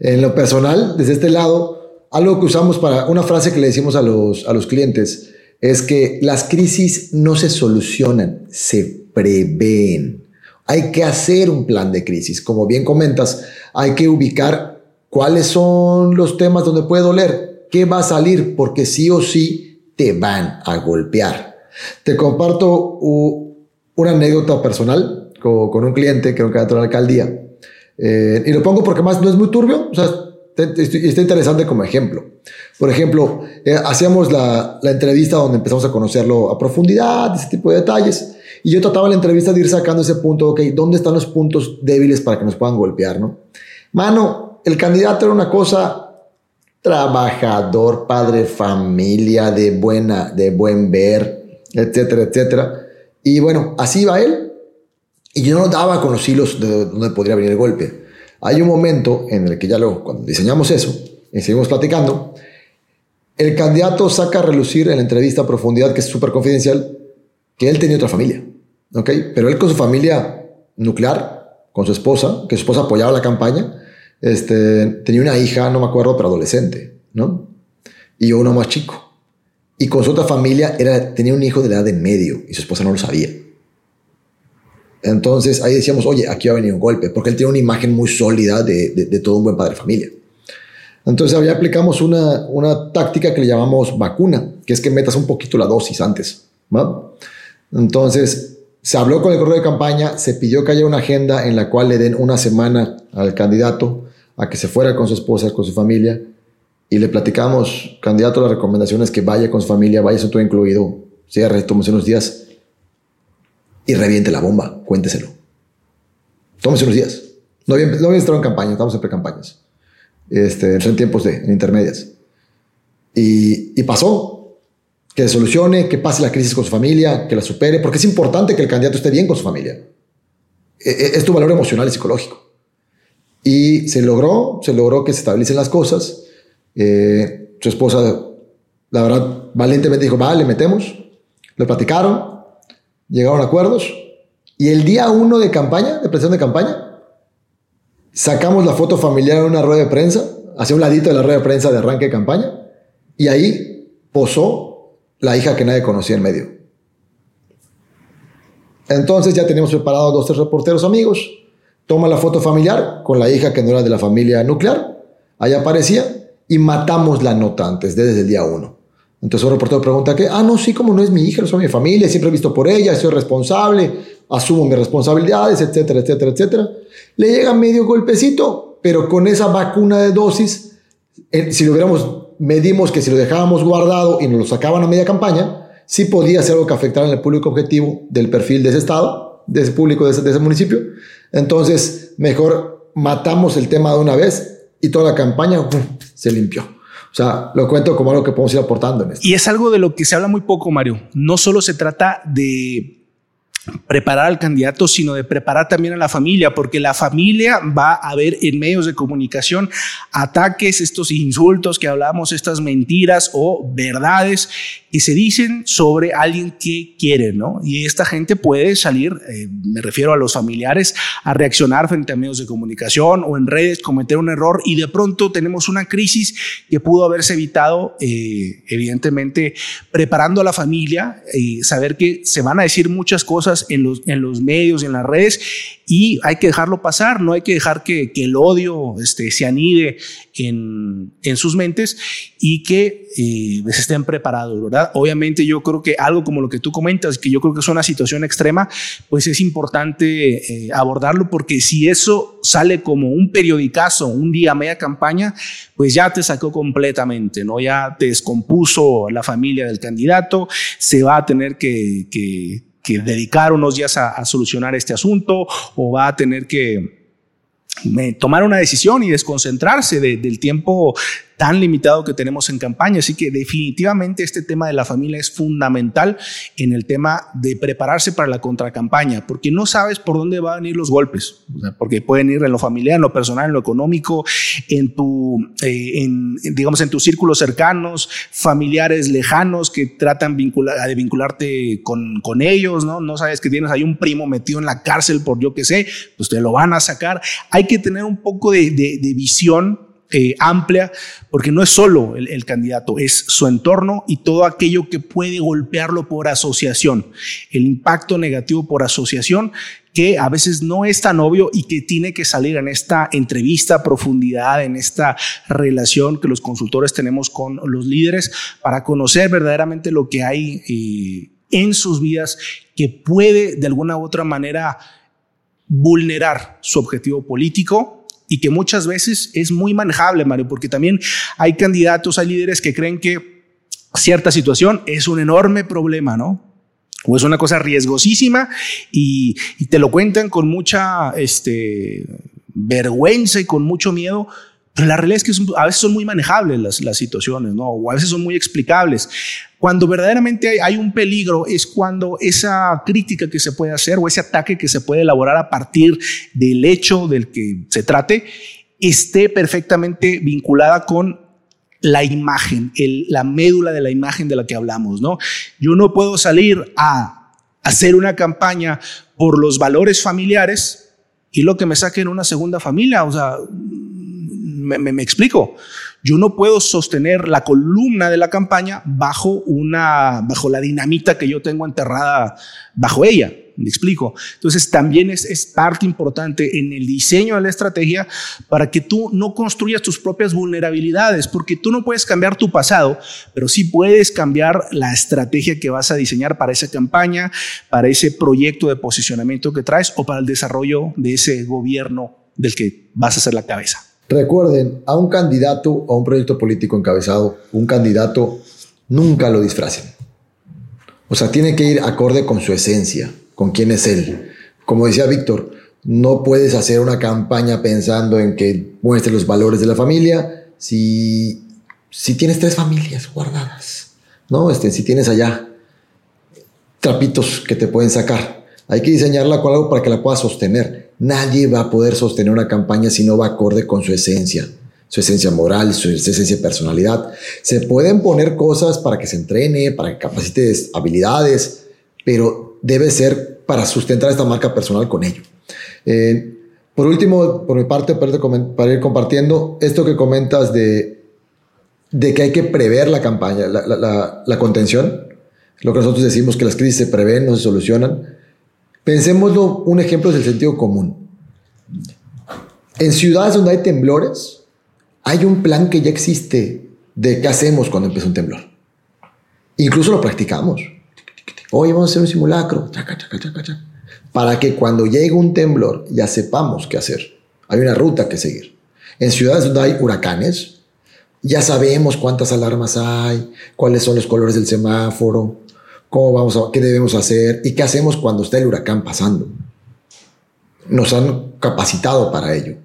Speaker 2: En lo personal, desde este lado, algo que usamos para una frase que le decimos a los, a los clientes es que las crisis no se solucionan, se prevén. Hay que hacer un plan de crisis. Como bien comentas, hay que ubicar cuáles son los temas donde puede doler, qué va a salir, porque sí o sí te van a golpear. Te comparto una anécdota personal con, un cliente que era un candidato a la alcaldía. Eh, y lo pongo porque más no es muy turbio, o sea, Está interesante como ejemplo. Por ejemplo, eh, hacíamos la, entrevista donde empezamos a conocerlo a profundidad, ese tipo de detalles. Y yo trataba la entrevista de ir sacando ese punto, ok, ¿dónde están los puntos débiles para que nos puedan golpear, no? Mano, el candidato era una cosa trabajador, padre, familia, de buena, de buen ver, etcétera, etcétera. Y bueno, así va él. Y yo no daba con los hilos de dónde podría venir el golpe. Hay un momento en el que ya luego, cuando diseñamos eso y seguimos platicando, el candidato saca a relucir en la entrevista a profundidad, que es súper confidencial, que él tenía otra familia, ¿ok? Pero él con su familia nuclear, con su esposa, que su esposa apoyaba la campaña, este, tenía una hija, no me acuerdo, pero adolescente, ¿no? Y uno más chico. Y con su otra familia era, tenía un hijo de edad de medio y su esposa no lo sabía. Entonces ahí decíamos, oye, aquí va a venir un golpe, porque él tiene una imagen muy sólida de, todo un buen padre de familia. Entonces ya aplicamos una, una táctica que le llamamos vacuna, que es que metas un poquito la dosis antes. Entonces se habló con el correo de campaña, se pidió que haya una agenda en la cual le den una semana al candidato a que se fuera con su esposa, con su familia, y le platicamos, candidato, las recomendaciones que vaya con su familia, vaya eso todo incluido, cierre, tómese unos días y reviente la bomba, cuénteselo. Tómese unos días. No había, no había en campaña, estamos en pre-campañas. Este, en tiempos de intermedias. Y, y pasó. Que solucione, que pase la crisis con su familia, que la supere, porque es importante que el candidato esté bien con su familia. E, e, es tu valor emocional y psicológico. Y se logró, se logró que se establecen las cosas. Eh, su esposa, la verdad, valientemente dijo, vale, metemos. Lo platicaron, llegaron a acuerdos. Y el día uno de campaña, de presión de campaña, Sacamos la foto familiar en una rueda de prensa, hacia un ladito de la rueda de prensa de arranque de campaña, y ahí posó la hija que nadie conocía en medio. Entonces ya teníamos preparados dos, tres reporteros amigos, toma la foto familiar con la hija que no era de la familia nuclear, ahí aparecía, y matamos la nota antes, desde el día uno. Entonces un reportero pregunta que, ah, no, sí, como no es mi hija, no mi familia, siempre he visto por ella, soy responsable, asumo mis responsabilidades, etcétera, etcétera, etcétera. Le llega medio golpecito, pero con esa vacuna de dosis, eh, si lo hubiéramos, medimos que si lo dejábamos guardado y nos lo sacaban a media campaña, sí podía ser algo que afectara el público objetivo del perfil de ese estado, de ese público, de ese, de ese municipio. Entonces, mejor matamos el tema de una vez y toda la campaña se limpió. O sea, lo cuento como algo que podemos ir aportando en esto.
Speaker 1: Y es algo de lo que se habla muy poco, Mario. No solo se trata de preparar al candidato, sino de preparar también a la familia, porque la familia va a ver en medios de comunicación ataques, estos insultos que hablamos, estas mentiras o verdades que se dicen sobre alguien que quiere, ¿no? Y esta gente puede salir, eh, me refiero a los familiares, a reaccionar frente a medios de comunicación o en redes, cometer un error y de pronto tenemos una crisis que pudo haberse evitado, eh, evidentemente, preparando a la familia y saber que se van a decir muchas cosas en los, en los medios, en las redes y hay que dejarlo pasar, no hay que dejar que, que el odio este, se anide en, en, sus mentes y que eh, pues, estén preparados, ¿verdad? Obviamente yo creo que algo como lo que tú comentas, que yo creo que es una situación extrema, pues es importante eh, abordarlo porque si eso sale como un periodicazo, un día media campaña, pues ya te sacó completamente, ¿no? Ya te descompuso la familia del candidato, se va a tener que, dedicar unos días a, solucionar este asunto o va a tener que tomar una decisión y desconcentrarse del tiempo tan limitado que tenemos en campaña. Así que definitivamente este tema de la familia es fundamental en el tema de prepararse para la contracampaña, porque no sabes por dónde van a venir los golpes, porque pueden ir en lo familiar, en lo personal, en lo económico, en tu, eh, en, digamos, en tus círculos cercanos, familiares lejanos que tratan de vincularte con, con ellos, ¿no? No sabes que tienes ahí un primo metido en la cárcel por yo que sé, pues te lo van a sacar. Hay que tener un poco de, de, de visión eh, amplia, porque no es solo el, candidato, es su entorno y todo aquello que puede golpearlo por asociación, el impacto negativo por asociación que a veces no es tan obvio y que tiene que salir en esta entrevista profundidad, en esta relación que los consultores tenemos con los líderes para conocer verdaderamente lo que hay eh, en sus vidas que puede de alguna u otra manera vulnerar su objetivo político y que muchas veces es muy manejable, Mario, porque también hay candidatos, hay líderes que creen que cierta situación es un enorme problema, ¿no? O es una cosa riesgosísima y, te lo cuentan con mucha este, vergüenza y con mucho miedo, pero la realidad es que a veces son muy manejables las, las, situaciones, ¿no? O a veces son muy explicables. Cuando verdaderamente hay, un peligro es cuando esa crítica que se puede hacer o ese ataque que se puede elaborar a partir del hecho del que se trate esté perfectamente vinculada con la imagen, la médula de la imagen de la que hablamos, ¿no? Yo no puedo salir a hacer una campaña por los valores familiares y lo que me saque en una segunda familia, o sea, me, explico. Yo no puedo sostener la columna de la campaña bajo una, bajo la dinamita que yo tengo enterrada bajo ella. ¿Me explico? Entonces también es, es parte importante en el diseño de la estrategia para que tú no construyas tus propias vulnerabilidades, porque tú no puedes cambiar tu pasado, pero sí puedes cambiar la estrategia que vas a diseñar para esa campaña, para ese proyecto de posicionamiento que traes o para el desarrollo de ese gobierno del que vas a ser la cabeza.
Speaker 2: Recuerden, a un candidato o a un proyecto político encabezado, un candidato nunca lo disfracen. O sea, tiene que ir acorde con su esencia, con quién es él. Como decía Víctor, no puedes hacer una campaña pensando en que muestre los valores de la familia si, si tienes tres familias guardadas, ¿no? Este, si tienes allá trapitos que te pueden sacar. Hay que diseñarla con algo para que la puedas sostener. Nadie va a poder sostener una campaña si no va acorde con su esencia, su esencia moral, su esencia personalidad. Se pueden poner cosas para que se entrene, para que capacite habilidades, pero debe ser para sustentar esta marca personal con ello. Eh, por último, por mi parte, para ir compartiendo, esto que comentas de, de que hay que prever la campaña, la, la contención, lo que nosotros decimos que las crisis se prevén, no se solucionan Pensémoslo, un ejemplo es el sentido común. En ciudades donde hay temblores, hay un plan que ya existe de qué hacemos cuando empieza un temblor. Incluso lo practicamos. Hoy vamos a hacer un simulacro. Para que cuando llegue un temblor ya sepamos qué hacer. Hay una ruta que seguir. En ciudades donde hay huracanes, ya sabemos cuántas alarmas hay, cuáles son los colores del semáforo, cómo vamos a, qué debemos hacer y qué hacemos cuando está el huracán pasando. Nos han capacitado para ello.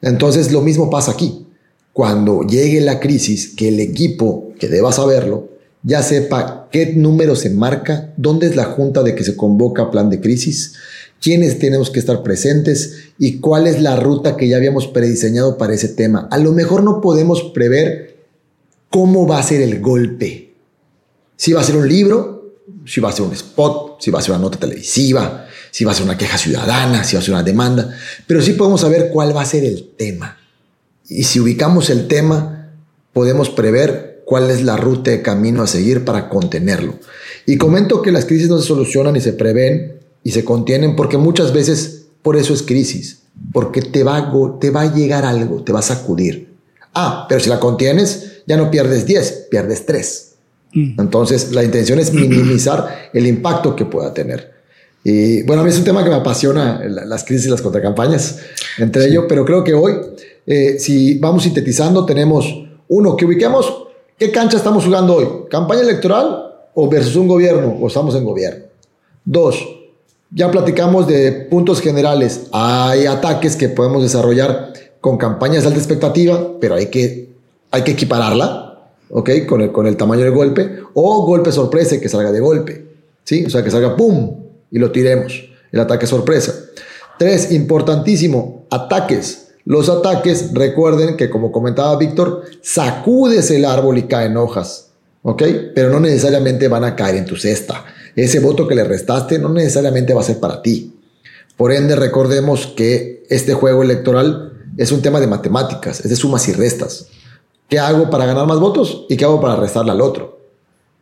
Speaker 2: Entonces lo mismo pasa aquí. Cuando llegue la crisis, que el equipo, que deba saberlo, ya sepa qué número se marca, dónde es la junta de que se convoca plan de crisis, quiénes tenemos que estar presentes y cuál es la ruta que ya habíamos prediseñado para ese tema. A lo mejor no podemos prever cómo va a ser el golpe. Si va a ser un libro, si va a ser un spot, si va a ser una nota televisiva, si va a ser una queja ciudadana, si va a ser una demanda, pero sí podemos saber cuál va a ser el tema. Y si ubicamos el tema, podemos prever cuál es la ruta de camino a seguir para contenerlo. Y comento que las crisis no se solucionan y se prevén y se contienen porque muchas veces por eso es crisis, porque te va, te va a llegar algo, te va a sacudir. Ah, pero si la contienes, ya no pierdes 10, pierdes 3. Mm. Entonces, la intención es minimizar el impacto que pueda tener. Y bueno, a mí es un tema que me apasiona, las crisis y las contracampañas, entre ellos, pero creo que hoy, eh, si vamos sintetizando, tenemos uno, que ubiquemos qué cancha estamos jugando hoy, campaña electoral o versus un gobierno, o estamos en gobierno. Dos, ya platicamos de puntos generales, hay ataques que podemos desarrollar con campañas de alta expectativa, pero hay que, hay que equipararla ¿ok? Con el, con el tamaño del golpe, o golpe sorpresa que salga de golpe, ¿sí? O sea, que salga ¡pum! y lo tiremos, el ataque sorpresa. Tres, importantísimo, ataques. Los ataques, recuerden que como comentaba Víctor, sacudes el árbol y caen hojas, ¿ok? Pero no necesariamente van a caer en tu cesta. Ese voto que le restaste no necesariamente va a ser para ti. Por ende, recordemos que este juego electoral es un tema de matemáticas, es de sumas y restas. ¿Qué hago para ganar más votos y qué hago para restarle al otro?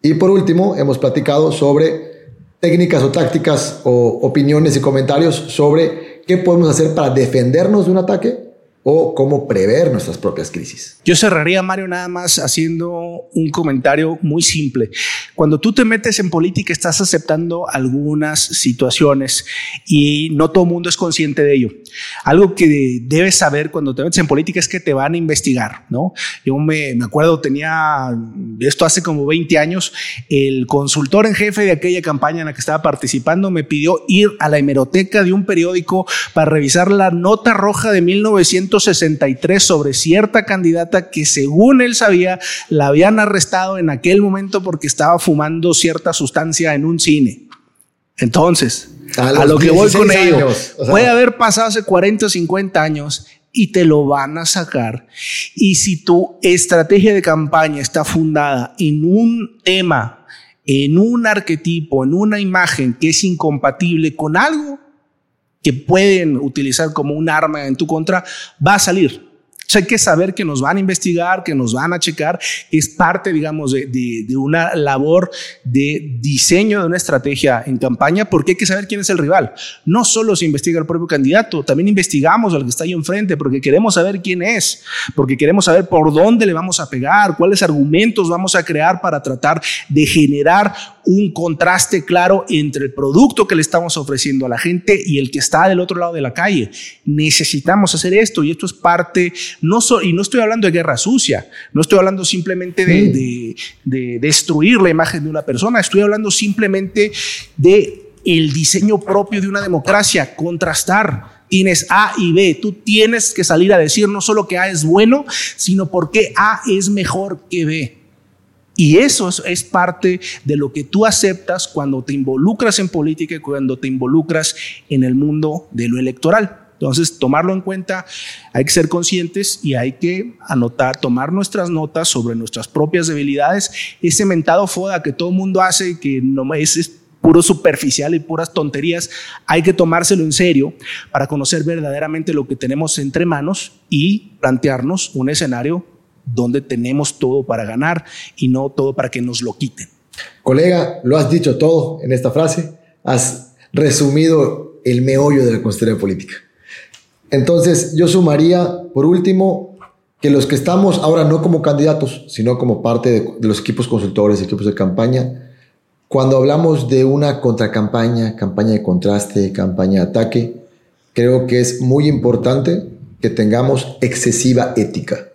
Speaker 2: Y por último, hemos platicado sobre técnicas o tácticas o opiniones y comentarios sobre qué podemos hacer para defendernos de un ataque o cómo prever nuestras propias crisis.
Speaker 1: Yo cerraría, Mario, nada más haciendo un comentario muy simple. Cuando tú te metes en política, estás aceptando algunas situaciones y no todo el mundo es consciente de ello. Algo que debes saber cuando te metes en política es que te van a investigar, ¿no? Yo me, me acuerdo, tenía esto hace como 20 años, el consultor en jefe de aquella campaña en la que estaba participando me pidió ir a la hemeroteca de un periódico para revisar la nota roja de 1900 163 sobre cierta candidata que según él sabía la habían arrestado en aquel momento porque estaba fumando cierta sustancia en un cine. Entonces, a, lo que voy con ello, puede haber pasado hace 40 o 50 años y te lo van a sacar. Y si tu estrategia de campaña está fundada en un tema, en un arquetipo, en una imagen que es incompatible con algo, que pueden utilizar como un arma en tu contra, va a salir. Hay que saber que nos van a investigar, que nos van a checar. Es parte, digamos, de, de, una labor de diseño de una estrategia en campaña, porque hay que saber quién es el rival. No solo se investiga el propio candidato, también investigamos al que está ahí enfrente, porque queremos saber quién es, porque queremos saber por dónde le vamos a pegar, cuáles argumentos vamos a crear para tratar de generar un contraste claro entre el producto que le estamos ofreciendo a la gente y el que está del otro lado de la calle. Necesitamos hacer esto y esto es parte, no y no estoy hablando de guerra sucia, no estoy hablando simplemente de, de destruir la imagen de una persona, estoy hablando simplemente de el diseño propio de una democracia, contrastar. Tienes A y B. Tú tienes que salir a decir no solo que A es bueno, sino porque A es mejor que B. Y eso es, parte de lo que tú aceptas cuando te involucras en política y cuando te involucras en el mundo de lo electoral. Entonces, tomarlo en cuenta, hay que ser conscientes y hay que anotar, tomar nuestras notas sobre nuestras propias debilidades. Ese mentado foda que todo el mundo hace que no es, es puro superficial y puras tonterías, hay que tomárselo en serio para conocer verdaderamente lo que tenemos entre manos y plantearnos un escenario donde tenemos todo para ganar y no todo para que nos lo quiten.
Speaker 2: Colega, lo has dicho todo en esta frase, has resumido el meollo de la consultoría política. Entonces, yo sumaría, por último, que los que estamos ahora no como candidatos, sino como parte de, los equipos consultores, equipos de campaña, cuando hablamos de una contracampaña, campaña de contraste, campaña de ataque, creo que es muy importante que tengamos excesiva ética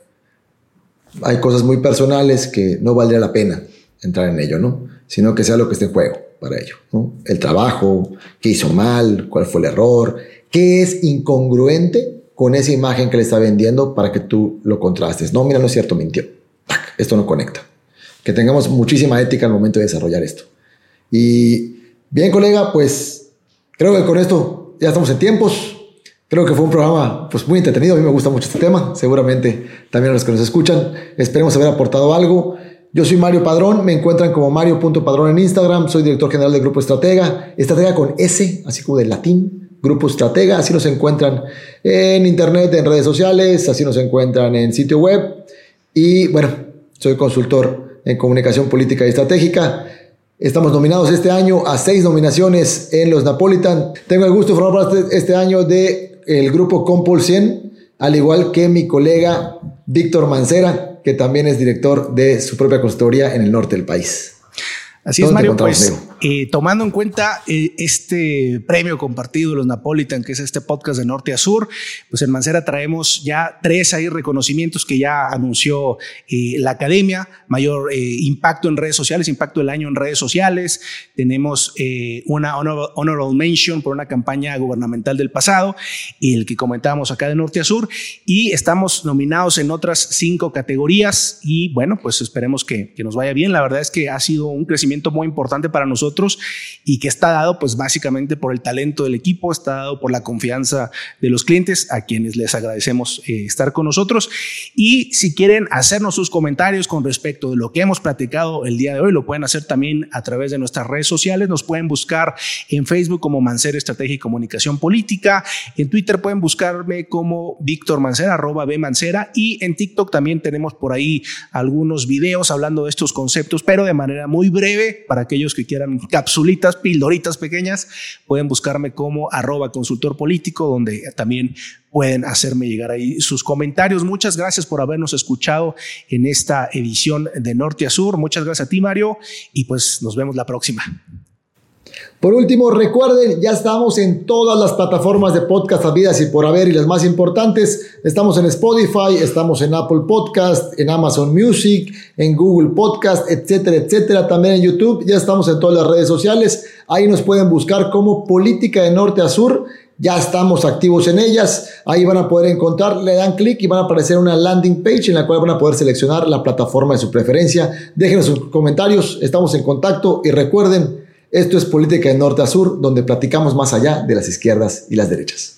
Speaker 2: hay cosas muy personales que no valdría la pena entrar en ello, ¿no? Sino que sea lo que esté en juego para ello. El trabajo, qué hizo mal, cuál fue el error, qué es incongruente con esa imagen que le está vendiendo para que tú lo contrastes. No, mira, no es cierto, mintió. Esto no conecta. Que tengamos muchísima ética al momento de desarrollar esto. Y bien, colega, pues creo que con esto ya estamos en tiempos. Creo que fue un programa pues, muy entretenido. A mí me gusta mucho este tema. Seguramente también a los que nos escuchan. Esperemos haber aportado algo. Yo soy Mario Padrón. Me encuentran como Mario.padrón en Instagram. Soy director general del Grupo Estratega. Estratega con S, así como de latín. Grupo Estratega. Así nos encuentran en internet, en redes sociales. Así nos encuentran en sitio web. Y bueno, soy consultor en comunicación política y estratégica. Estamos nominados este año a seis nominaciones en los Napolitan. Tengo el gusto de formar parte este año de el grupo Compol 100, al igual que mi colega Víctor Mancera, que también es director de su propia consultoría en el norte del país.
Speaker 1: Así es, Mario. Pues eh, tomando en cuenta eh, este premio compartido de los Napolitan, que es este podcast de norte a sur, pues en Mancera traemos ya tres ahí reconocimientos que ya anunció eh, la academia, mayor impacto en redes sociales, impacto del año en redes sociales. Tenemos una honorable mention por una campaña gubernamental del pasado, el que comentábamos acá de norte a sur, y estamos nominados en otras cinco categorías y bueno, pues esperemos que, que nos vaya bien. La verdad es que ha sido un crecimiento muy importante para nosotros y que está dado pues básicamente por el talento del equipo, está dado por la confianza de los clientes a quienes les agradecemos eh, estar con nosotros. Y si quieren hacernos sus comentarios con respecto de lo que hemos platicado el día de hoy, lo pueden hacer también a través de nuestras redes sociales. Nos pueden buscar en Facebook como Mancera Estrategia y Comunicación Política. En Twitter pueden buscarme como Víctor Mancera, arroba B Mancera. Y en TikTok también tenemos por ahí algunos videos hablando de estos conceptos, pero de manera muy breve para aquellos que quieran capsulitas, pildoritas pequeñas, pueden buscarme como arroba consultor político, donde también pueden hacerme llegar ahí sus comentarios. Muchas gracias por habernos escuchado en esta edición de Norte a Sur. Muchas gracias a ti, Mario, y pues nos vemos la próxima.
Speaker 2: Por último, recuerden, ya estamos en todas las plataformas de podcast habidas y por haber y las más importantes. Estamos en Spotify, estamos en Apple Podcast, en Amazon Music, en Google Podcast, etcétera, etcétera. También en YouTube, ya estamos en todas las redes sociales. Ahí nos pueden buscar como Política de Norte a Sur. Ya estamos activos en ellas. Ahí van a poder encontrar, le dan clic y van a aparecer una landing page en la cual van a poder seleccionar la plataforma de su preferencia. Déjenos sus comentarios, estamos en contacto y recuerden, esto es Política de Norte a Sur, donde platicamos más allá de las izquierdas y las derechas.